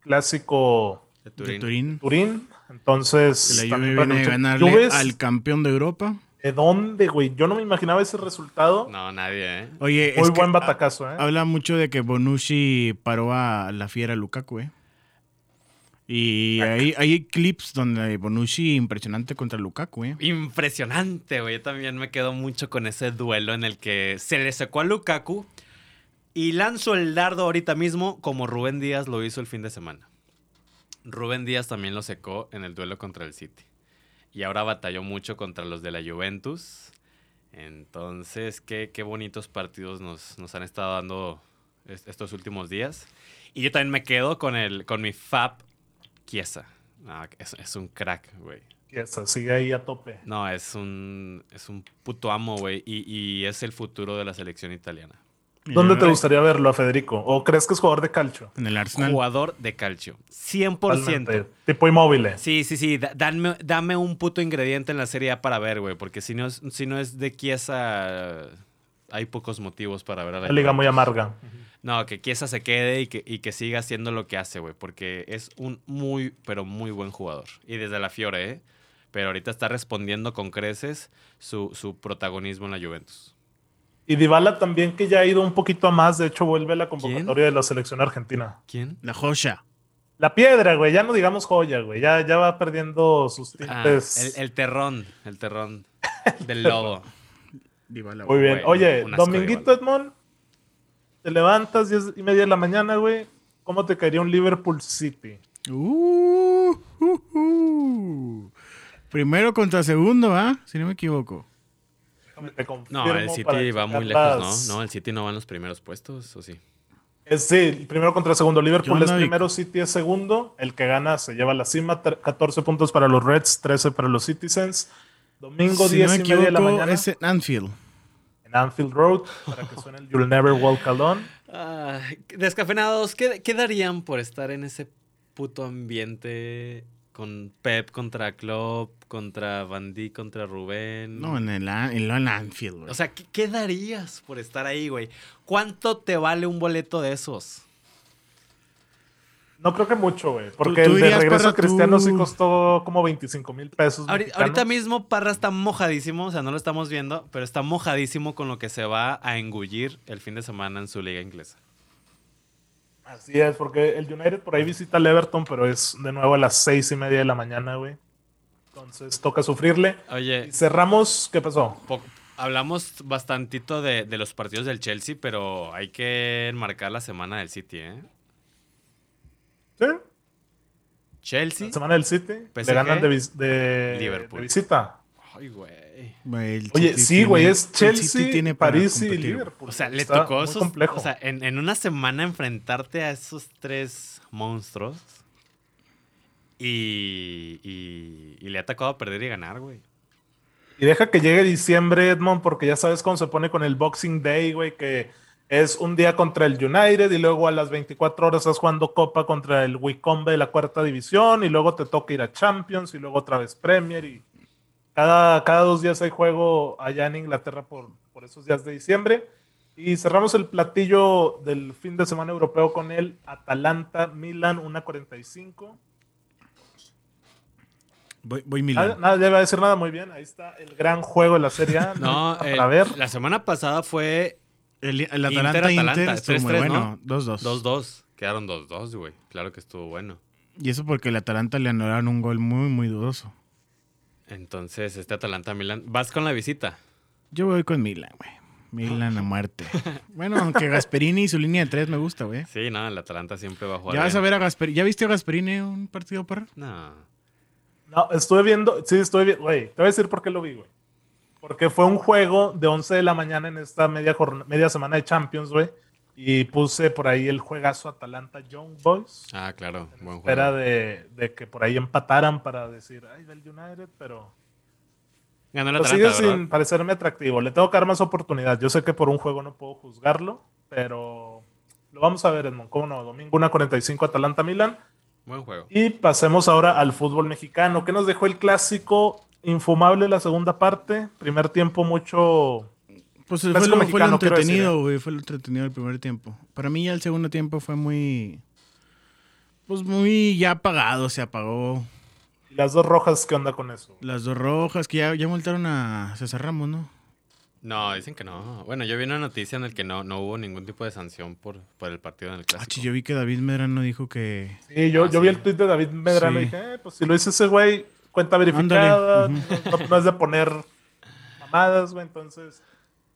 clásico De de Turín. Turín. Entonces, la también Juve viene a ganarle al campeón de Europa. ¿De dónde, güey? Yo no me imaginaba ese resultado. No, nadie, ¿eh? Oye, Muy es buen batacazo, ¿eh? habla mucho de que Bonucci paró a la fiera Lukaku, ¿eh? Y hay, hay clips donde Bonucci impresionante contra Lukaku, ¿eh? Impresionante, güey. Yo también me quedo mucho con ese duelo en el que se le secó a Lukaku y lanzó el dardo ahorita mismo como Rubén Díaz lo hizo el fin de semana. Rubén Díaz también lo secó en el duelo contra el City. Y ahora batalló mucho contra los de la Juventus. Entonces, qué, qué bonitos partidos nos, nos han estado dando es- estos últimos días. Y yo también me quedo con, el, con mi Fab Chiesa. No, es, es un crack, güey. Y esa, sigue ahí a tope. No, es un, es un puto amo, güey. Y, y es el futuro de la selección italiana. ¿Dónde te gustaría verlo a Federico? ¿O crees que es jugador de calcio? En el Arsenal. Jugador de calcio. 100%. Totalmente. Tipo inmóvil. Sí, sí, sí. da- Dame, dame un puto ingrediente en la Serie A para ver, güey. Porque si no, es, si no es de Chiesa, hay pocos motivos para ver a la liga muy amarga. No, que Chiesa se quede y que, y que siga haciendo lo que hace, güey. Porque es un muy, pero muy buen jugador. Y desde la Fiore, ¿eh? Pero ahorita está respondiendo con creces su, su protagonismo en la Juventus. Y Dybala también que ya ha ido un poquito a más. De hecho, vuelve a la convocatoria de la selección argentina. ¿Quién? La Joya. La piedra, güey. Ya no digamos joya, güey. Ya, ya va perdiendo sus Ah, tintes. el, el terrón, el terrón del lobo. Dybala, Muy bien. güey, Oye, Dominguito. Edmond, te levantas 10 y media de la mañana, güey. ¿Cómo te caería un Liverpool City? Uh, uh, uh. Primero contra segundo, ¿ah? Si no me equivoco. Te No, el City va muy lejos, las- ¿no? No, el City no va en los primeros puestos, ¿o sí? Es, sí, primero contra segundo. Liverpool ¿Qué es primero, City es segundo. El que gana se lleva la cima. Tre- 14 puntos para los Reds, 13 para los Citizens. Domingo, si 10 no me y media de la mañana es en Anfield. en Anfield Road para que suene el You'll Never Walk Alone. Ay, descafeinados, ¿qué, ¿qué darían por estar en ese puto ambiente con Pep contra Klopp, contra Van Dijk, contra Rubén? No, en el, An- en el Anfield, güey. O sea, ¿qué, qué darías por estar ahí, güey? ¿Cuánto te vale un boleto de esos? No creo que mucho, güey. Porque tú el de regreso Parra, Cristiano tú- sí costó como 25 mil pesos. Ahorita, ahorita mismo Parra está mojadísimo, o sea, no lo estamos viendo, pero está mojadísimo con lo que se va a engullir el fin de semana en su liga inglesa. Así es, porque el United por ahí visita al Everton, pero es de nuevo a las seis y media de la mañana, güey. Entonces toca sufrirle. Oye, cerramos, ¿qué pasó? hablamos bastantito de, de los partidos del Chelsea, pero hay que enmarcar la semana del City, ¿eh? ¿Sí? Chelsea. La semana del City. PSG, Le ganan de, vis- de- Liverpool. de visita. Ay, güey. Oye, City sí, güey, es el Chelsea, City tiene París y. Liverpool. O sea, le Está tocó esos- complejo. O sea, en, en una semana enfrentarte a esos tres monstruos. Y, le ha tocado perder y ganar, güey. Y deja que llegue diciembre, Edmond, porque ya sabes cómo se pone con el Boxing Day, güey, que es un día contra el United y luego a las 24 horas estás jugando Copa contra el Wycombe de la cuarta división y luego te toca ir a Champions y luego otra vez Premier y cada, cada dos días hay juego allá en Inglaterra por, por esos días de diciembre. Y cerramos el platillo del fin de semana europeo con el Atalanta Milan 1.45. Voy, voy Milan. nada, ya iba a decir nada muy bien. Ahí está el gran juego de la Serie A. No, para el- ver. la semana pasada fue El, el Inter, Atalanta Inter, Atalanta, estuvo muy 3-3, bueno. 2-2. 2-2. Quedaron 2-2, güey. Claro que estuvo bueno. Y eso porque el Atalanta le anularon un gol muy, muy dudoso. Entonces, este Atalanta-Milan. ¿Vas con la visita? Yo voy con Milan, güey. Milan a muerte. Bueno, aunque Gasperini y su línea de tres me gusta, güey. Sí, no, el Atalanta siempre va a jugar. Ya vas a bien. ver a Gasperini. ¿Ya viste a Gasperini en un partido, para? No. No, estuve viendo, sí, estuve viendo, güey, te voy a decir por qué lo vi, güey. Porque fue un juego de 11 de la mañana en esta media, media semana de Champions, güey. Y puse por ahí el juegazo Atalanta Young Boys. Ah, claro. Buen juego. de, de que por ahí empataran para decir, ay, del United, pero... Ganó Pero Atalanta, sigue ¿verdad? sin parecerme atractivo. Le tengo que dar más oportunidad. Yo sé que por un juego no puedo juzgarlo, pero lo vamos a ver, Edmond. ¿Cómo no? Domingo 1.45 Atalanta-Milan. Buen juego. Y pasemos ahora al fútbol mexicano. ¿Qué nos dejó el clásico? Infumable la segunda parte. Primer tiempo mucho... Pues fue lo, fue lo entretenido, ¿eh? güey. Fue lo entretenido el primer tiempo. Para mí ya el segundo tiempo fue muy... Pues muy ya apagado, se apagó. ¿Y las dos rojas qué onda con eso? Las dos rojas que ya, ya multaron a César Ramos, ¿no? No, dicen que no. Bueno, yo vi una noticia en la que no, no hubo ningún tipo de sanción por, por el partido en el Ah, clásico. chi, yo vi que David Medrano dijo que. Sí, yo, Ah, yo vi sí. el tweet de David Medrano Sí. y dije, eh, pues si lo hizo ese güey, cuenta verificada, no, no es de poner mamadas, güey, entonces...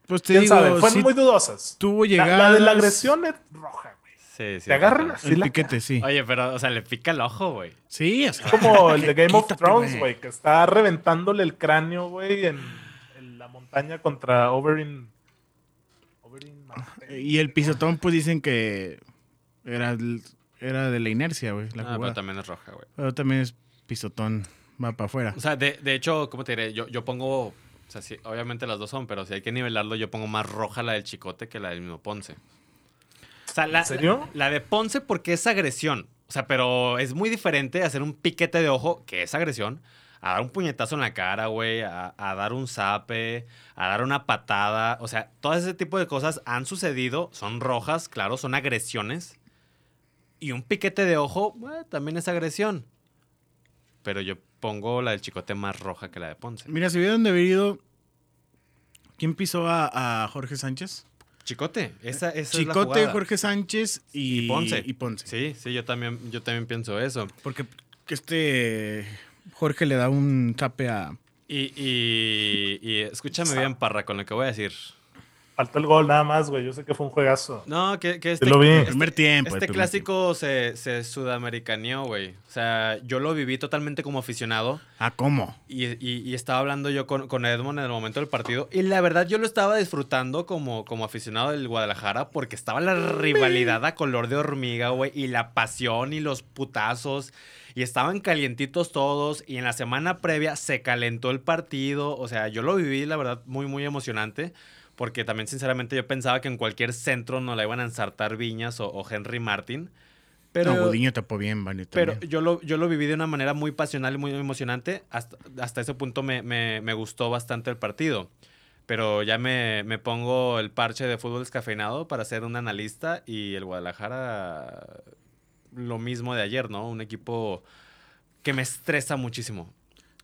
Pues te ¿Quién digo, sabe? Fueron sí muy dudosas. tuvo La, llegadas. la de la agresión es roja, güey. Sí, sí. Te agarran así El la piquete, sí. Oye, pero, o sea, le pica el ojo, güey. Sí, o sea, Es como el de Game of Thrones, güey, que está reventándole el cráneo, güey, en, montaña contra. Oberyn Mountain. Y el pisotón, pues dicen que era, era de la inercia, güey, la Ah, pero también es roja, güey. Pero también es pisotón, va para afuera. O sea, de, de hecho, ¿cómo te diré? Yo, yo pongo. O sea, sí, obviamente las dos son, pero si hay que nivelarlo, yo pongo más roja la del Chicote que la del mismo Ponce. O sea, la, ¿En serio? La, la de Ponce porque es agresión. O sea, pero es muy diferente hacer un piquete de ojo, que es agresión, a dar un puñetazo en la cara, güey, a, a dar un zape, a dar una patada. O sea, todo ese tipo de cosas han sucedido, son rojas, claro, son agresiones. Y un piquete de ojo, bueno, también es agresión. Pero yo pongo la del chicote más roja que la de Ponce. Mira, si vieron de haber ido. ¿Quién pisó a, a Jorge Sánchez? Chicote, esa, esa es la Chicote, jugada. Jorge Sánchez y, Y Ponce. y Ponce. Sí, sí, yo también, yo también pienso eso. Porque que este Jorge le da un tape a. Y, y, y escúchame bien, Parra, con lo que voy a decir. Faltó el gol nada más, güey. Yo sé que fue un juegazo. No, que, que este, lo vi. este- Primer tiempo, Este primer clásico se, se sudamericaneó, güey. O sea, yo lo viví totalmente como aficionado. Ah, ¿cómo? Y, y- y estaba hablando yo con, con Edmond en el momento del partido. Y la verdad yo lo estaba disfrutando como, como aficionado del Guadalajara porque estaba la rivalidad a color de hormiga, güey. Y la pasión y los putazos. Y estaban calientitos todos. Y en la semana previa se calentó el partido. O sea, yo lo viví, la verdad, muy, muy emocionante. Porque también, sinceramente, yo pensaba que en cualquier centro nos la iban a ensartar Viñas o, o Henry Martin. Pero, no, Gudiño tapó bien, pero yo lo, yo lo viví de una manera muy pasional y muy emocionante. Hasta, hasta ese punto me, me- me gustó bastante el partido. Pero ya me, me pongo el parche de fútbol descafeinado para ser un analista y el Guadalajara lo mismo de ayer, ¿no? Un equipo que me estresa muchísimo.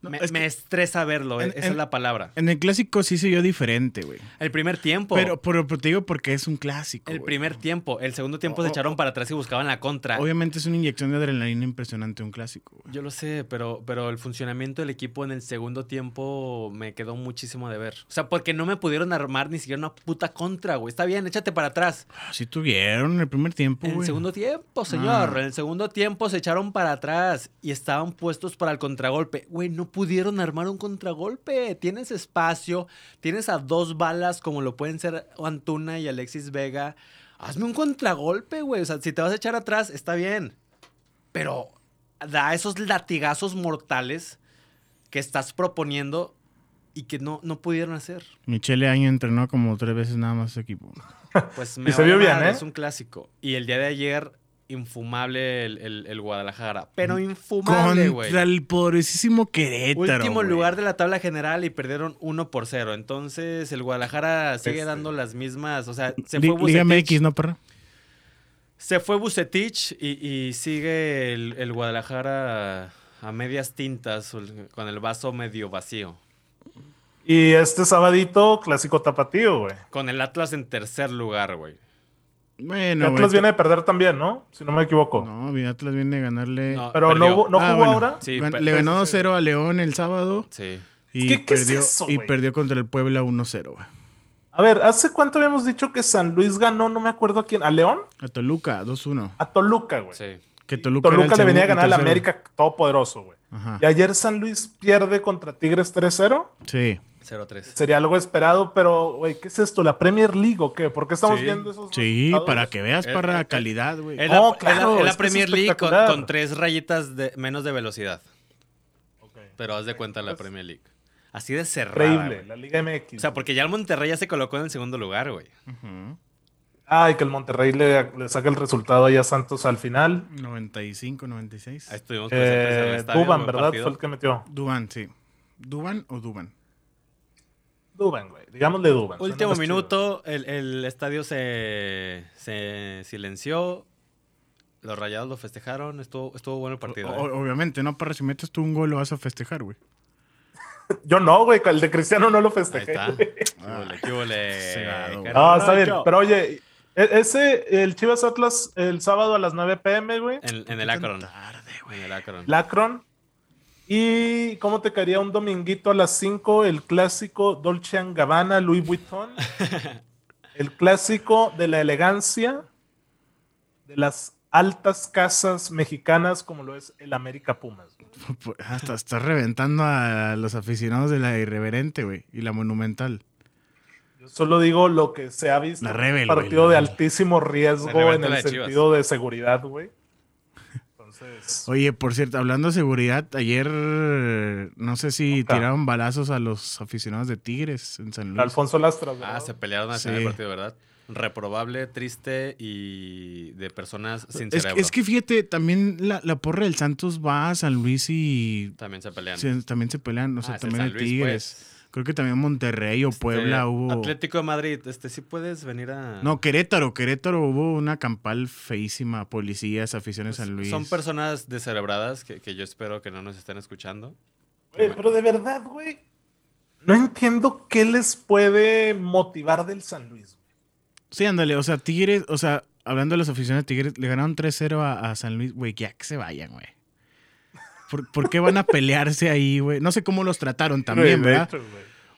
No, me, es que- me estresa verlo, en- esa es la palabra. En el clásico sí se vio diferente, güey. El primer tiempo. Pero, pero, te digo porque es un clásico. el güey. primer tiempo. El segundo tiempo se o- echaron para atrás y buscaban la contra. Obviamente es una inyección de adrenalina impresionante un clásico, güey. Yo lo sé, pero, pero el funcionamiento del equipo en el segundo tiempo me quedó muchísimo de ver. O sea, porque no me pudieron armar ni siquiera una puta contra, güey. Está bien, échate para atrás. Sí tuvieron en el primer tiempo, En el segundo tiempo, señor. Ah. En el segundo tiempo se echaron para atrás y estaban puestos para el contragolpe. Güey, no pudieron armar un contragolpe. Tienes espacio, tienes a dos balas como lo pueden ser Antuna y Alexis Vega. Hazme un contragolpe, güey. O sea, si te vas a echar atrás, está bien. Pero da esos latigazos mortales que estás proponiendo y que no, no pudieron hacer. Michele Año entrenó como tres veces nada más su equipo. Pues me Y se vio bien, ¿eh? Es un clásico. Y el día de ayer, infumable el, el- el Guadalajara. Pero infumable, güey. Contra el poderosísimo Querétaro. Último lugar de la tabla general y perdieron 1 por 0. Entonces el Guadalajara sigue Este. dando las mismas. O sea, se Li- fue Liga Bucetich. MX, ¿no, perra? Se fue Bucetich y, y sigue el, el Guadalajara a medias tintas, con el vaso medio vacío. Y este sabadito, clásico tapatío, güey. Con el Atlas en tercer lugar, güey. Bueno, Atlas güey. viene de perder también, ¿no? Si no me equivoco. No, Atlas viene a ganarle. No, Pero no, perdió. hubo- no Ah, jugó bueno. ahora. Sí, le ganó sí, sí. 2-0 a León el sábado Sí. y, ¿Qué- qué es perdió, eso, y perdió contra el Puebla 1-0. güey. A ver, ¿hace cuánto habíamos dicho que San Luis ganó? No me acuerdo a quién. ¿A León? A Toluca, 2-1. A Toluca, güey. Sí. Que Toluca, Toluca, le venía a ganar al. América todopoderoso, güey. Ajá. Y ayer San Luis pierde contra Tigres 3-0. Sí. 0-3. Sería algo esperado, pero, güey, ¿qué es esto? ¿La Premier League o qué? ¿Por qué estamos Sí. viendo esos Sí, resultados? para que veas Eh, para eh, calidad, güey. Es Oh, la, claro, es la- la Premier League con, tres rayitas de, menos de velocidad. Pero haz de cuenta la Premier League. Así de cerrada. Increíble, la Liga MX. O sea, porque ya el Monterrey ya se colocó en el segundo lugar, güey. Ujú. Ay, que el Monterrey le, le saque el resultado ahí a Santos al final. 95, 96. Ahí estuvimos presentes en el Eh, estadio. Duban, ¿verdad? partido. Fue el que metió. Duban, sí. ¿Duban o Duban? Duban, güey. Digámosle Duban. Último minuto, el, el estadio se, se silenció. Los rayados lo festejaron, estuvo, estuvo bueno el partido. O- ¿eh? obviamente, ¿no? Para si metes tú un gol lo vas a festejar, güey. Yo no, güey, el de Cristiano no lo Ahí festejé. está. güey. ¿Qué güey. No, está bien. Pero oye, e- ese, el Chivas Atlas, el sábado a las 9 pm, güey. En, en el Akron. Tarde, güey. En el Akron. Lacron. ¿Y cómo te caería un dominguito a las 5? El clásico Dolce Gabbana, Louis Vuitton. el clásico de la elegancia de las altas casas mexicanas, como lo es el América Pumas. güey. Hasta estás reventando a los aficionados de la irreverente, güey. Y la monumental. Yo solo digo lo que se ha visto. La un Rebel, partido güey, de altísimo riesgo en el Chivas. sentido de seguridad, güey. Entonces, Oye, por cierto, hablando de seguridad, ayer no sé si Nunca. tiraron balazos a los aficionados de Tigres en San Luis. Alfonso Lastras. Ah, ¿verdad? se pelearon al Sí. final del partido, ¿verdad? Reprobable, triste y de personas sin es, cerebro. es que fíjate, también la, la porra del Santos va a San Luis y También se pelean. se- también se pelean, o sea, Ah, el también San Luis, Tigres. pues. Creo que también Monterrey o Este, Puebla hubo. Atlético de Madrid, este sí puedes venir a. No, Querétaro, Querétaro hubo una campal feísima, policías, aficiones San Luis. Son personas descerebradas que, que yo espero que no nos estén escuchando. Güey, pero de verdad, güey. No entiendo qué les puede motivar del San Luis. güey. Sí, ándale, o sea, Tigres, o sea, hablando de los aficionados de Tigres, le ganaron 3-0 a, a San Luis, güey, ya que se vayan, güey. ¿Por, por qué van a pelearse ahí, güey? No sé cómo los trataron también, Güey, de ¿verdad?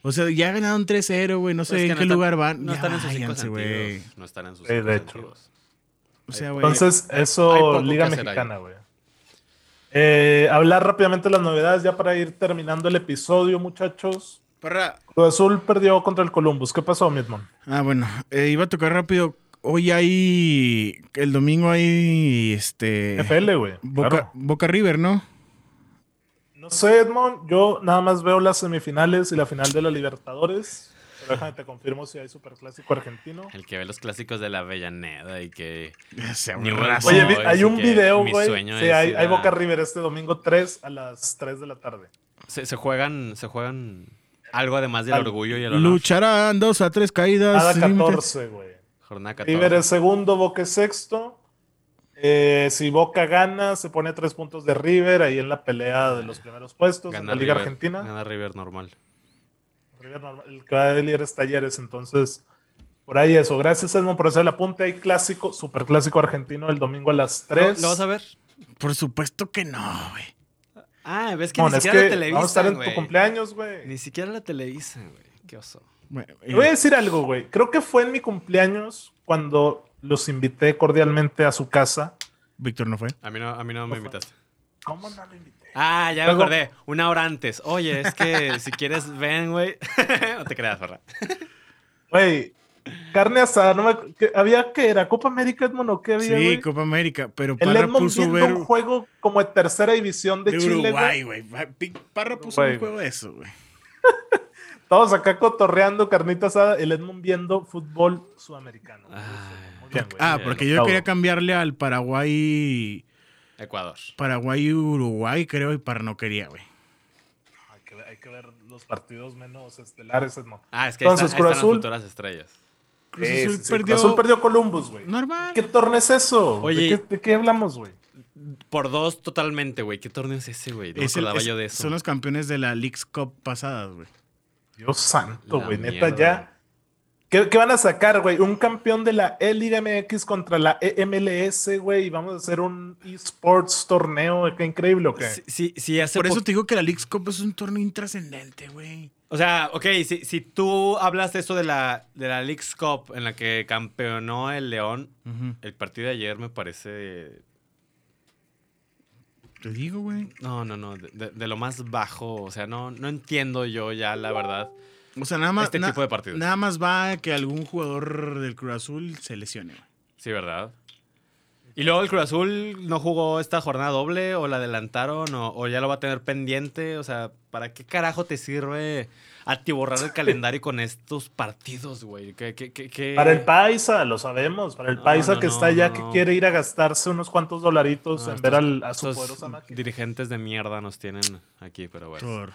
O sea, ya ganaron 3-0, güey, no sé Pues es en que qué no lugar van. No Ya están en sus cinco sentidos. No están en sus cinco de hecho. O sea, güey. Entonces, eso, Liga. Mexicana, güey. Eh, hablar rápidamente de las novedades ya para ir terminando el episodio, muchachos. Parra. Cruz Azul perdió contra el Columbus. ¿Qué pasó, Midmon? Ah, bueno, eh, iba a tocar rápido. Hoy hay. El domingo hay. Este. FL, güey. Boca, claro. Boca River, ¿no? No sé, Edmond. Yo nada más veo las semifinales y la final de la Libertadores. Pero déjame te confirmo si hay superclásico argentino. El que ve los clásicos de la Avellaneda y que. Raza. Oye, hay un video, mi güey. sueño Sí, es hay, hay Boca River este domingo 3 a las 3 de la tarde. Se, se juegan, se juegan algo además del Al- orgullo y el honor. Lucharán dos a tres caídas. Cada sin límites. 14, güey. Jornada 14. River es segundo, Boca es sexto. Eh, si Boca gana, se pone tres puntos de River ahí en la pelea de los primeros puestos en Gana la Liga River, Argentina. Gana River normal. River normal- el que va de líder es Talleres, entonces por ahí eso. Gracias, Edmond, por hacer el apunte. Hay clásico, super clásico argentino el domingo a las 3. ¿Lo, lo vas a ver? Por supuesto que no, güey. Ah, ves que ni es siquiera la que televisan, vamos a estar en güey. tu cumpleaños, güey. Ni siquiera la televisan, güey. Qué oso. Bueno, Te voy a eh, decir algo, güey. Creo que fue en mi cumpleaños cuando los invité cordialmente a su casa. Víctor no fue. A mí no, a mí no me invitaste. ¿Cómo no lo invité? Ah, ya Luego- me acordé. Una hora antes. Oye, es que si quieres, ven, güey. no te creas, Ferra. Güey, carne asada, no me... ¿qué- ¿había qué era? ¿Copa América, Edmond, o qué había, Sí? Copa América, pero El Parra Edmond puso viendo ver un juego como de tercera división de, de Chile, Uruguay, güey. Parra puso un juego de eso, güey. Todos acá cotorreando, carnita asada, el Edmond viendo fútbol sudamericano. Ay. Muy bien, güey. Ah, porque yo quería cambiarle al Paraguay, Ecuador. Paraguay Uruguay, creo, y Parra no quería, güey. Hay que, ver, hay que ver los partidos menos estelares, Edmond. Ah, es que ahí, Entonces, están, ahí Cruz están Azul. las estrellas. Cruz Azul sí, sí, perdió. Cruz Azul perdió Columbus, güey. Normal. ¿Qué torneo es eso? Oye. ¿De, qué, de qué hablamos, güey? Por dos totalmente, güey. ¿Qué torneo es ese, güey? No Es el- acordaba es- yo de eso. Son los campeones de la Leagues Cup pasadas, güey. Dios santo, güey. Neta, ya. ¿Qué, qué van a sacar, güey? Un campeón de la E-Liga MX contra la EMLS, güey. Y vamos a hacer un eSports torneo. Qué increíble, ¿o qué? Sí, sí, sí, hace Por eso te digo que la Leagues Cup es un torneo intrascendente, güey. O sea, ok, si, si tú hablas de eso de la, de la League's Cup en la que campeonó el León, el partido de ayer me parece... Te digo, güey. No, no, no, de, de- de lo más bajo. O sea, no, no entiendo yo ya, la verdad. O sea, nada más. Este na- tipo de partidos. Nada más va a que algún jugador del Cruz Azul se lesione, güey. Sí, ¿verdad? Y luego el Cruz Azul no jugó esta jornada doble o la adelantaron o, o ya lo va a tener pendiente. O sea, ¿para qué carajo te sirve atiborrar el calendario con estos partidos, güey? ¿Qué, qué, qué, qué? Para el Paisa, lo sabemos. Para el No, Paisa no, que no, está allá, no, que quiere ir a gastarse unos cuantos dolaritos No, en estos- ver al- a su poderosa máquina. dirigentes de mierda nos tienen aquí, pero bueno. Por-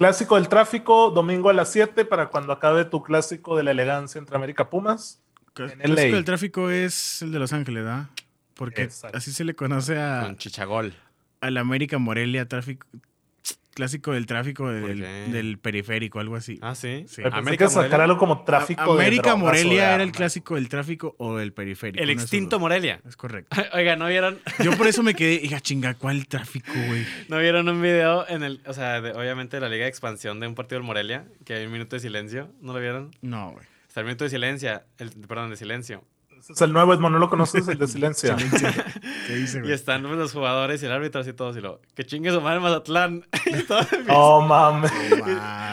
Clásico del tráfico, domingo a las 7 para cuando acabe tu clásico de la elegancia entre América Pumas. En clásico LA. del tráfico es el de Los Ángeles, ¿verdad? Porque Exacto. así se le conoce a, Con Chichagol. al América Morelia, tráfico, clásico del tráfico ¿Por del, del periférico, algo así. Ah, sí. Sí. América que sacar algo como tráfico de América de Morelia era el clásico del tráfico o del periférico. El extinto. Morelia. Es correcto. Oiga, ¿no vieron, Yo por eso me quedé, hija chinga, ¿cuál tráfico, güey? ¿no vieron un video en el, o sea, de- obviamente de la Liga de Expansión de un partido del Morelia, que hay un minuto de silencio? ¿No lo vieron? No, güey. Está el minuto de silencio, el, perdón, de silencio. Es el nuevo Edmond, ¿no lo conoces? El de silencio. ¿Qué dice, Y están pues, los jugadores y el árbitro así todos y lo, que chingue su madre Mazatlán. Y Oh, mames.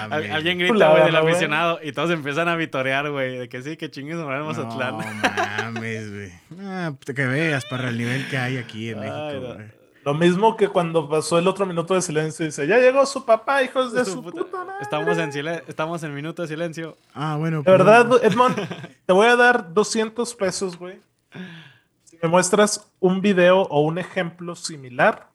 Al- alguien grita, güey, del aficionado y todos empiezan a vitorear, güey, de que sí, que chingue su madre Mazatlán. No mames, güey. Ah, que veas para el nivel que hay aquí en Ay, México, no. güey. Lo mismo que cuando pasó el otro minuto de silencio y dice, ya llegó su papá, hijos de Su su puta- puta madre. Estamos en, silen- estamos en minuto de silencio. Ah, bueno. De verdad, Edmond, te voy a dar 200 pesos, güey. Si me muestras un video o un ejemplo similar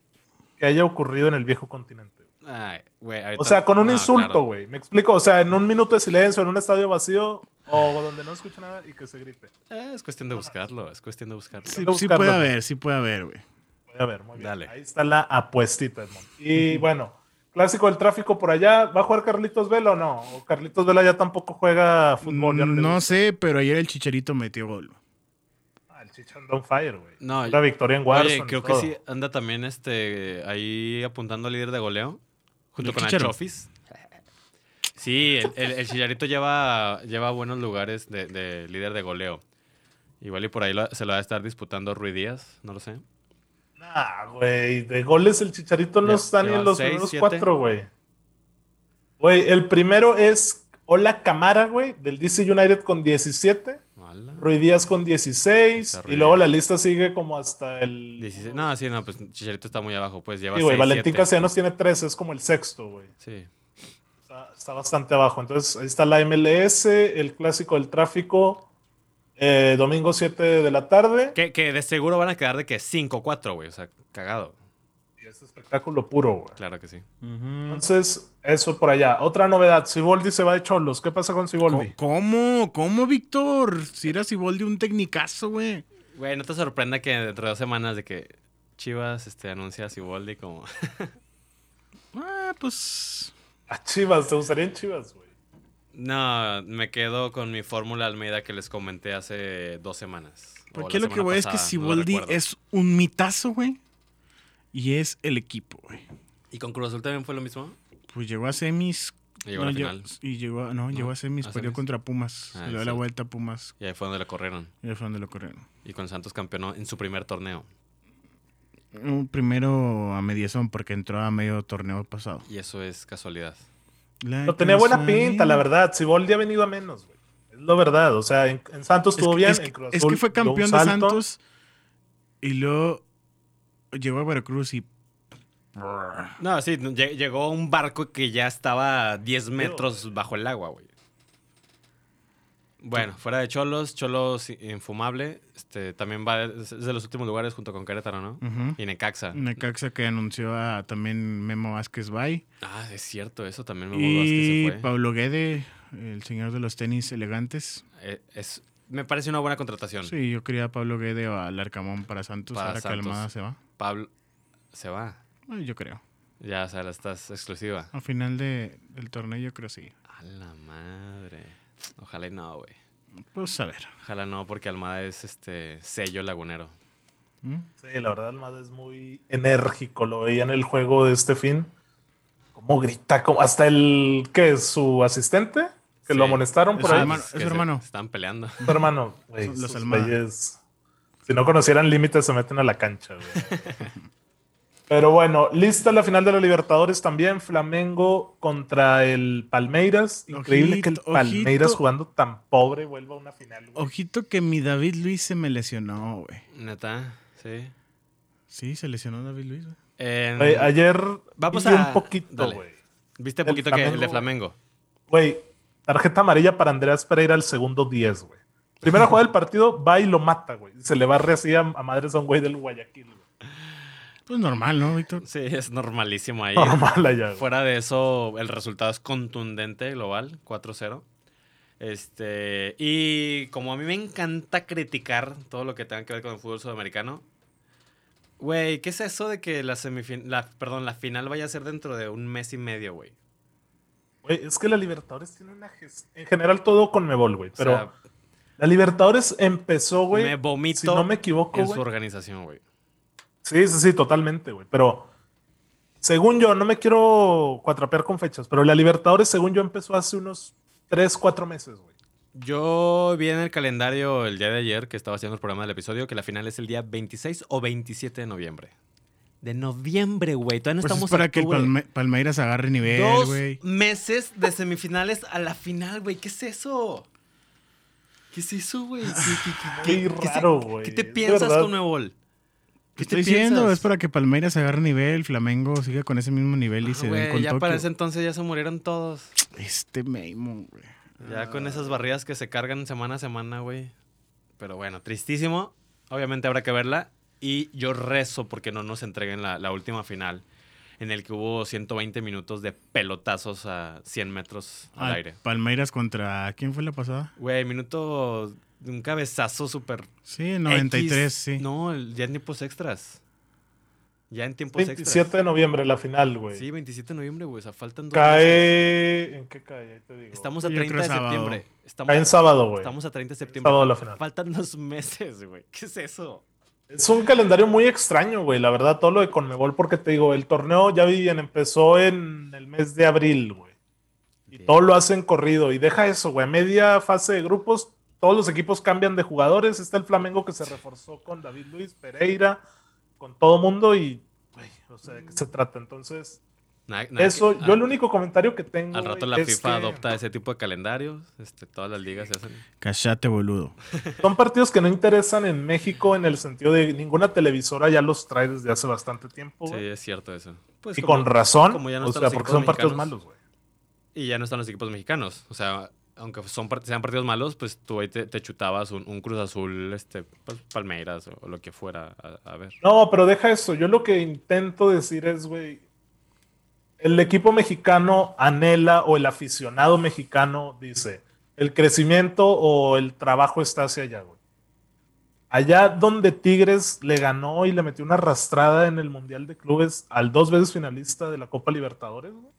que haya ocurrido en el viejo continente. Ay, güey, ahorita- O sea, con un no, insulto, claro. güey. Me explico. O sea, en un minuto de silencio, en un estadio vacío o donde no escucha nada y que se grite. Eh, es cuestión de buscarlo, es cuestión de buscarlo. Sí, buscarlo. puede haber, sí puede haber, güey. A ver, muy bien. Dale. Ahí está la apuestita, Edmond. Y bueno, clásico del tráfico por allá. ¿Va a jugar Carlitos Vela o no? ¿O Carlitos Vela ya tampoco juega fútbol? No gusta. sé, pero ayer el Chicharito metió gol. Ah, el on fire, güey. No, La victoria en Warzone. Oye, y creo que sí anda también este ahí apuntando al líder de goleo. Junto ¿El con? Achofis. Sí, el, el, el Chillarito lleva, lleva buenos lugares de, de líder de goleo. Igual y por ahí lo- se lo va a estar disputando Rui Díaz, no lo sé. Nah, güey. De goles el Chicharito no Ya- está ni en los seis, primeros siete. cuatro, güey. Güey, el primero es Hola Camara, güey, del DC United con 17. Ala. Rui Díaz con 16. Está Y luego la lista sigue como hasta el. 16 No, sí, no, pues Chicharito está muy abajo, pues lleva Sí, güey. Valentín. Castellanos tiene 13, es como el sexto, güey. Sí. Está, está bastante abajo. Entonces, ahí está la MLS, el clásico del tráfico, eh, domingo 7 de la tarde. Que, que de seguro van a quedar de que 5-4, güey, o sea, cagado. Y es espectáculo puro, güey. Claro que sí. Entonces, eso por allá. Otra novedad, Siboldi se va de cholos. ¿Qué pasa con Siboldi? ¿Cómo? ¿Cómo, Víctor? Si era Siboldi un tecnicazo, güey. Güey, no te sorprenda que dentro de dos semanas de que Chivas este, anuncia a Siboldi como... Ah, pues. A Chivas, ¿te gustaría en Chivas, güey? No, me quedo con mi fórmula Almeida que les comenté hace dos semanas. Porque lo que voy es que no Siboldi recuerdo. es un mitazo, güey. Y es el equipo, güey. ¿Y con Cruz Azul también fue lo mismo? Pues llegó a semis. Llegó no, a la final. Y llegó, a- no, llegó a semis, ¿a perdió semis? contra Pumas. Ah, le dio sí. la vuelta a Pumas. Y ahí fue donde lo corrieron. Y ahí fue donde lo corrieron. Y con Santos campeonó en su primer torneo. Un Primero a mediazón, porque entró a medio torneo pasado. Y eso es casualidad. La No tenía buena pinta, la verdad. Siboldi ha venido a menos, güey. Es lo verdad. O sea, en, en Santos Es estuvo que, bien. es en que- Cruz es Azul que fue campeón de. Santos y luego llegó a Veracruz y No, sí, lle- llegó un barco que ya estaba a 10 metros bajo el agua, güey. Bueno, fuera de Cholos, Cholos infumable. Este, también va, es de los últimos lugares junto con Querétaro, ¿no? Y Necaxa. Necaxa que anunció a también Memo Vázquez Bay. Ah, es cierto, eso también me mudó que Y se fue. Pablo Guede, el señor de los tenis elegantes. Eh, es, me parece una buena contratación. Sí, yo quería a Pablo Guede o al Arcamón para Santos, Para ahora Santos. que Almada se va. Pablo se va. Ay, yo creo. Ya, o sea, la estás exclusiva. Al final de- del torneo yo creo sí. A la madre. Ojalá y no, güey. Pues a ver. Ojalá no, porque Almada es este sello lagunero. ¿Mm? Sí, la verdad, Almada es muy enérgico. Lo veía en el juego de este fin. Cómo grita, como hasta el que es su asistente, que lo amonestaron por su ahí. hermano. que es se- hermano. Están peleando. Su hermano, güey, Los Almada. Si no conocieran límites, se meten a la cancha, güey. Pero bueno, lista la final de la Libertadores también. Flamengo contra el Palmeiras. Increíble que el Palmeiras ojito. jugando tan pobre vuelva a una final. güey. Ojito que mi David Luis se me lesionó, güey. Neta, sí. Sí, se lesionó David Luis, güey. Ayer Vamos vi a- un poquito, dale. güey. ¿Viste el poquito que el de Flamengo-? Güey, tarjeta amarilla para Andreas Pereira al segundo 10, güey. Primera jugada del partido, va y lo mata, güey. Se le barre así a, a madres a un güey del Guayaquil, güey. Pues normal, ¿no, Víctor? Sí, es normalísimo ahí. Normal allá. Fuera de eso, el resultado es contundente global, 4-0. Este, y como a mí me encanta criticar todo lo que tenga que ver con el fútbol sudamericano, Güey, ¿qué es eso de que la la, perdón, la final vaya a ser dentro de un mes y medio, güey? Güey, es que la Libertadores tiene una gestión. En general, todo con Mebol, güey. O Pero sea, la Libertadores empezó, güey. me vomito Si no me equivoco, en su organización, güey. Sí, sí, sí, totalmente, güey. Pero según yo, no me quiero cuatrapear con fechas, pero la Libertadores, según yo, empezó hace unos 3, 4 meses, güey. Yo vi en el calendario el día de ayer que estaba haciendo el programa del episodio que la final es el día 26 o 27 de noviembre. De noviembre, güey. Todavía no Pues es estamos para en que el. Palme- Palmeiras agarre nivel, Dos güey. meses de semifinales a la final, güey. ¿Qué es eso? ¿Qué es eso, güey? ¿Qué, qué- qué- raro, güey. ¿Qué te Es piensas con Nuevol? ¿Qué Estoy diciendo, es para que Palmeiras agarre nivel, Flamengo siga con ese mismo nivel y se den Ah, Güey, con ya Tokio. para ese entonces ya se murieron todos. Este Meimon, güey. Ya con esas barridas que se cargan semana a semana, güey. Pero bueno, tristísimo. Obviamente habrá que verla. Y yo rezo porque no nos entreguen la, la última final. En el que hubo 120 minutos de pelotazos a 100 metros al Ah, aire. Palmeiras contra. ¿Quién fue la pasada? Güey, minuto un cabezazo súper Sí, 93, X. sí. No, el- ya en tiempos extras. Ya en tiempos 27 extras. de noviembre, la final, güey. Sí, 27 de noviembre, güey. O sea, faltan dos meses. Cae. ¿En qué cae? Ahí te digo. Estamos a Yo 30 creo de sábado. septiembre. Estamos, Cae en sábado, güey. estamos a 30 de septiembre. Sábado la final. Faltan dos meses, güey. ¿Qué es eso? Es un calendario muy extraño, güey. La verdad, todo lo de Conmebol, porque te digo, el torneo, ya vi bien, empezó en el mes de abril, güey. Y todo lo hacen corrido. Y deja eso, güey. A media fase de grupos, todos los equipos cambian de jugadores. Está el Flamengo que se reforzó con David Luis, Pereira, con todo mundo. Y, o sea, ¿de qué se trata? Entonces, Nada- nada eso, que- yo ah, el único comentario que tengo. Al rato la es FIFA que adopta ese tipo de calendarios. Este, todas las ligas se hacen. Cachate, boludo. Son partidos que no interesan en México en el sentido de ninguna televisora ya los trae desde hace bastante tiempo. Sí, es cierto eso. Pues y como- con razón, como ya no o sea, porque son partidos malos, güey. Y ya no están los equipos mexicanos. O sea, aunque son, sean partidos malos, pues tú ahí te, te chutabas un, un Cruz Azul, este, pues, Palmeiras o, o lo que fuera a, a ver. No, pero deja eso. Yo lo que intento decir es, güey, el equipo mexicano anhela o el aficionado mexicano dice, el crecimiento o el trabajo está hacia allá, güey. Allá donde Tigres le ganó y le metió una arrastrada en el Mundial de Clubes al dos veces finalista de la Copa Libertadores, güey.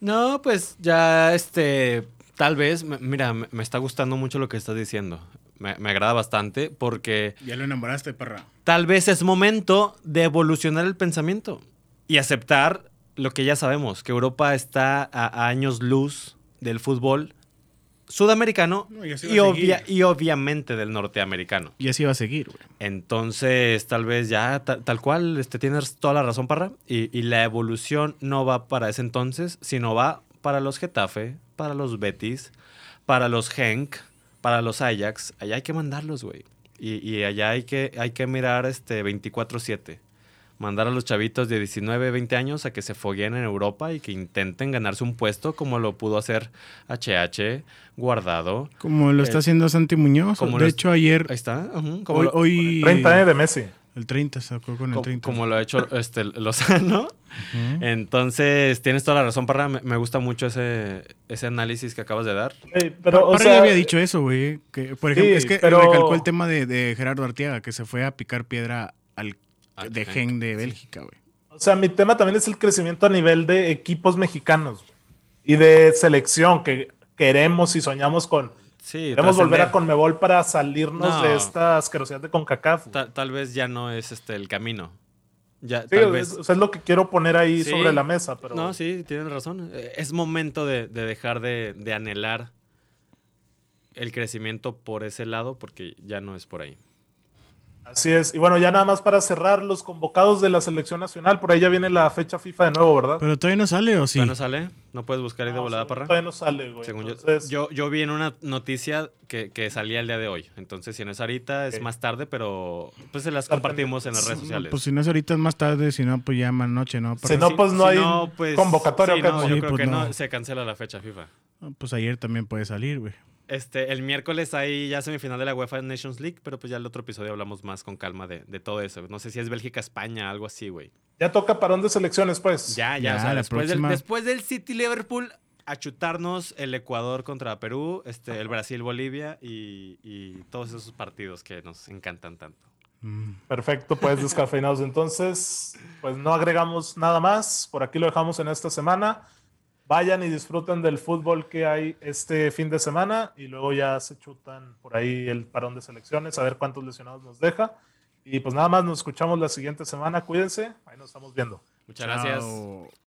No, pues ya, este, tal vez, mira, me, está gustando mucho lo que estás diciendo. Me, me agrada bastante porque Ya lo enamoraste, perra. tal vez es momento de evolucionar el pensamiento y aceptar lo que ya sabemos, que Europa está a, a años luz del fútbol sudamericano No, y obvia- y obviamente del norteamericano. Y así va a seguir, güey. Entonces, tal vez ya, ta- tal cual, este, tienes toda la razón, Parra. Y, y la evolución no va para ese entonces, sino va para los Getafe, para los Betis, para los Genk, para los Ajax. Allá hay que mandarlos, güey. Y, y allá hay que, hay que mirar este 24-7. Mandar a los chavitos de 19, 20 años a que se fogueen en Europa y que intenten ganarse un puesto como lo pudo hacer HH, Guardado. Como lo está Eh, haciendo Santi Muñoz. como De hecho, ayer, Ahí está. como hoy, lo- hoy- 30 años de Messi. El 30, sacó con el como, 30. como lo ha hecho este, Lozano. Entonces, tienes toda la razón, Parra. Me, me gusta mucho ese, ese análisis que acabas de dar. Ey, pero, o Parra sea, ya había dicho eso, güey. Que, por ejemplo, Sí, es que pero- recalcó el tema de, de Gerardo Arteaga, que se fue a picar piedra al Al de Gen de. Bélgica, güey. O sea, mi tema también es el crecimiento a nivel de equipos mexicanos y de selección que queremos y soñamos con. Sí, Queremos volver a. Conmebol para salirnos No. de esta asquerosidad de CONCACAF. Ta- tal vez ya no es este el camino. Ya, Sí, tal vez. es lo que quiero poner ahí Sí. sobre la mesa. Pero No, sí, tienes razón. Es momento de, de dejar de, de anhelar el crecimiento por ese lado porque ya no es por ahí. Así es. Y bueno, ya nada más para cerrar los convocados de la selección nacional. Por ahí ya viene la fecha FIFA de nuevo, ¿verdad? Pero todavía no sale, ¿o sí? ¿Todavía no sale? ¿No puedes buscar ahí de No, volada, Parra? Todavía no sale, güey. Según yo, Entonces, yo, yo vi en una noticia que, que salía el día de hoy. Entonces, si no es ahorita, es más tarde, pero pues se las compartimos en las redes sociales. Pues si no es ahorita es más tarde, si no, pues ya más noche, ¿no? Si no, pues no hay convocatoria, sí, ¿o qué? no, yo Sí, creo pues que no. no. se cancela la fecha FIFA. Pues ayer también puede salir, güey. Este, el miércoles hay ya semifinal de la UEFA Nations League, pero pues ya el otro episodio hablamos más con calma de, de todo eso. No sé si es Bélgica-España, algo así, güey. ya toca parón de selecciones, pues. Ya, ya, Ya, o sea, la después, próxima. del, después del City Liverpool, a chutarnos el Ecuador contra Perú, este, el Brasil-Bolivia y, y todos esos partidos que nos encantan tanto. Mm. Perfecto, pues descafeinados. Entonces, pues no agregamos nada más. Por aquí lo dejamos en esta semana. Vayan y disfruten del fútbol que hay este fin de semana y luego ya se chutan por ahí el parón de selecciones, a ver cuántos lesionados nos deja. Y pues nada más, nos escuchamos la siguiente semana. Cuídense, ahí nos estamos viendo. Muchas gracias.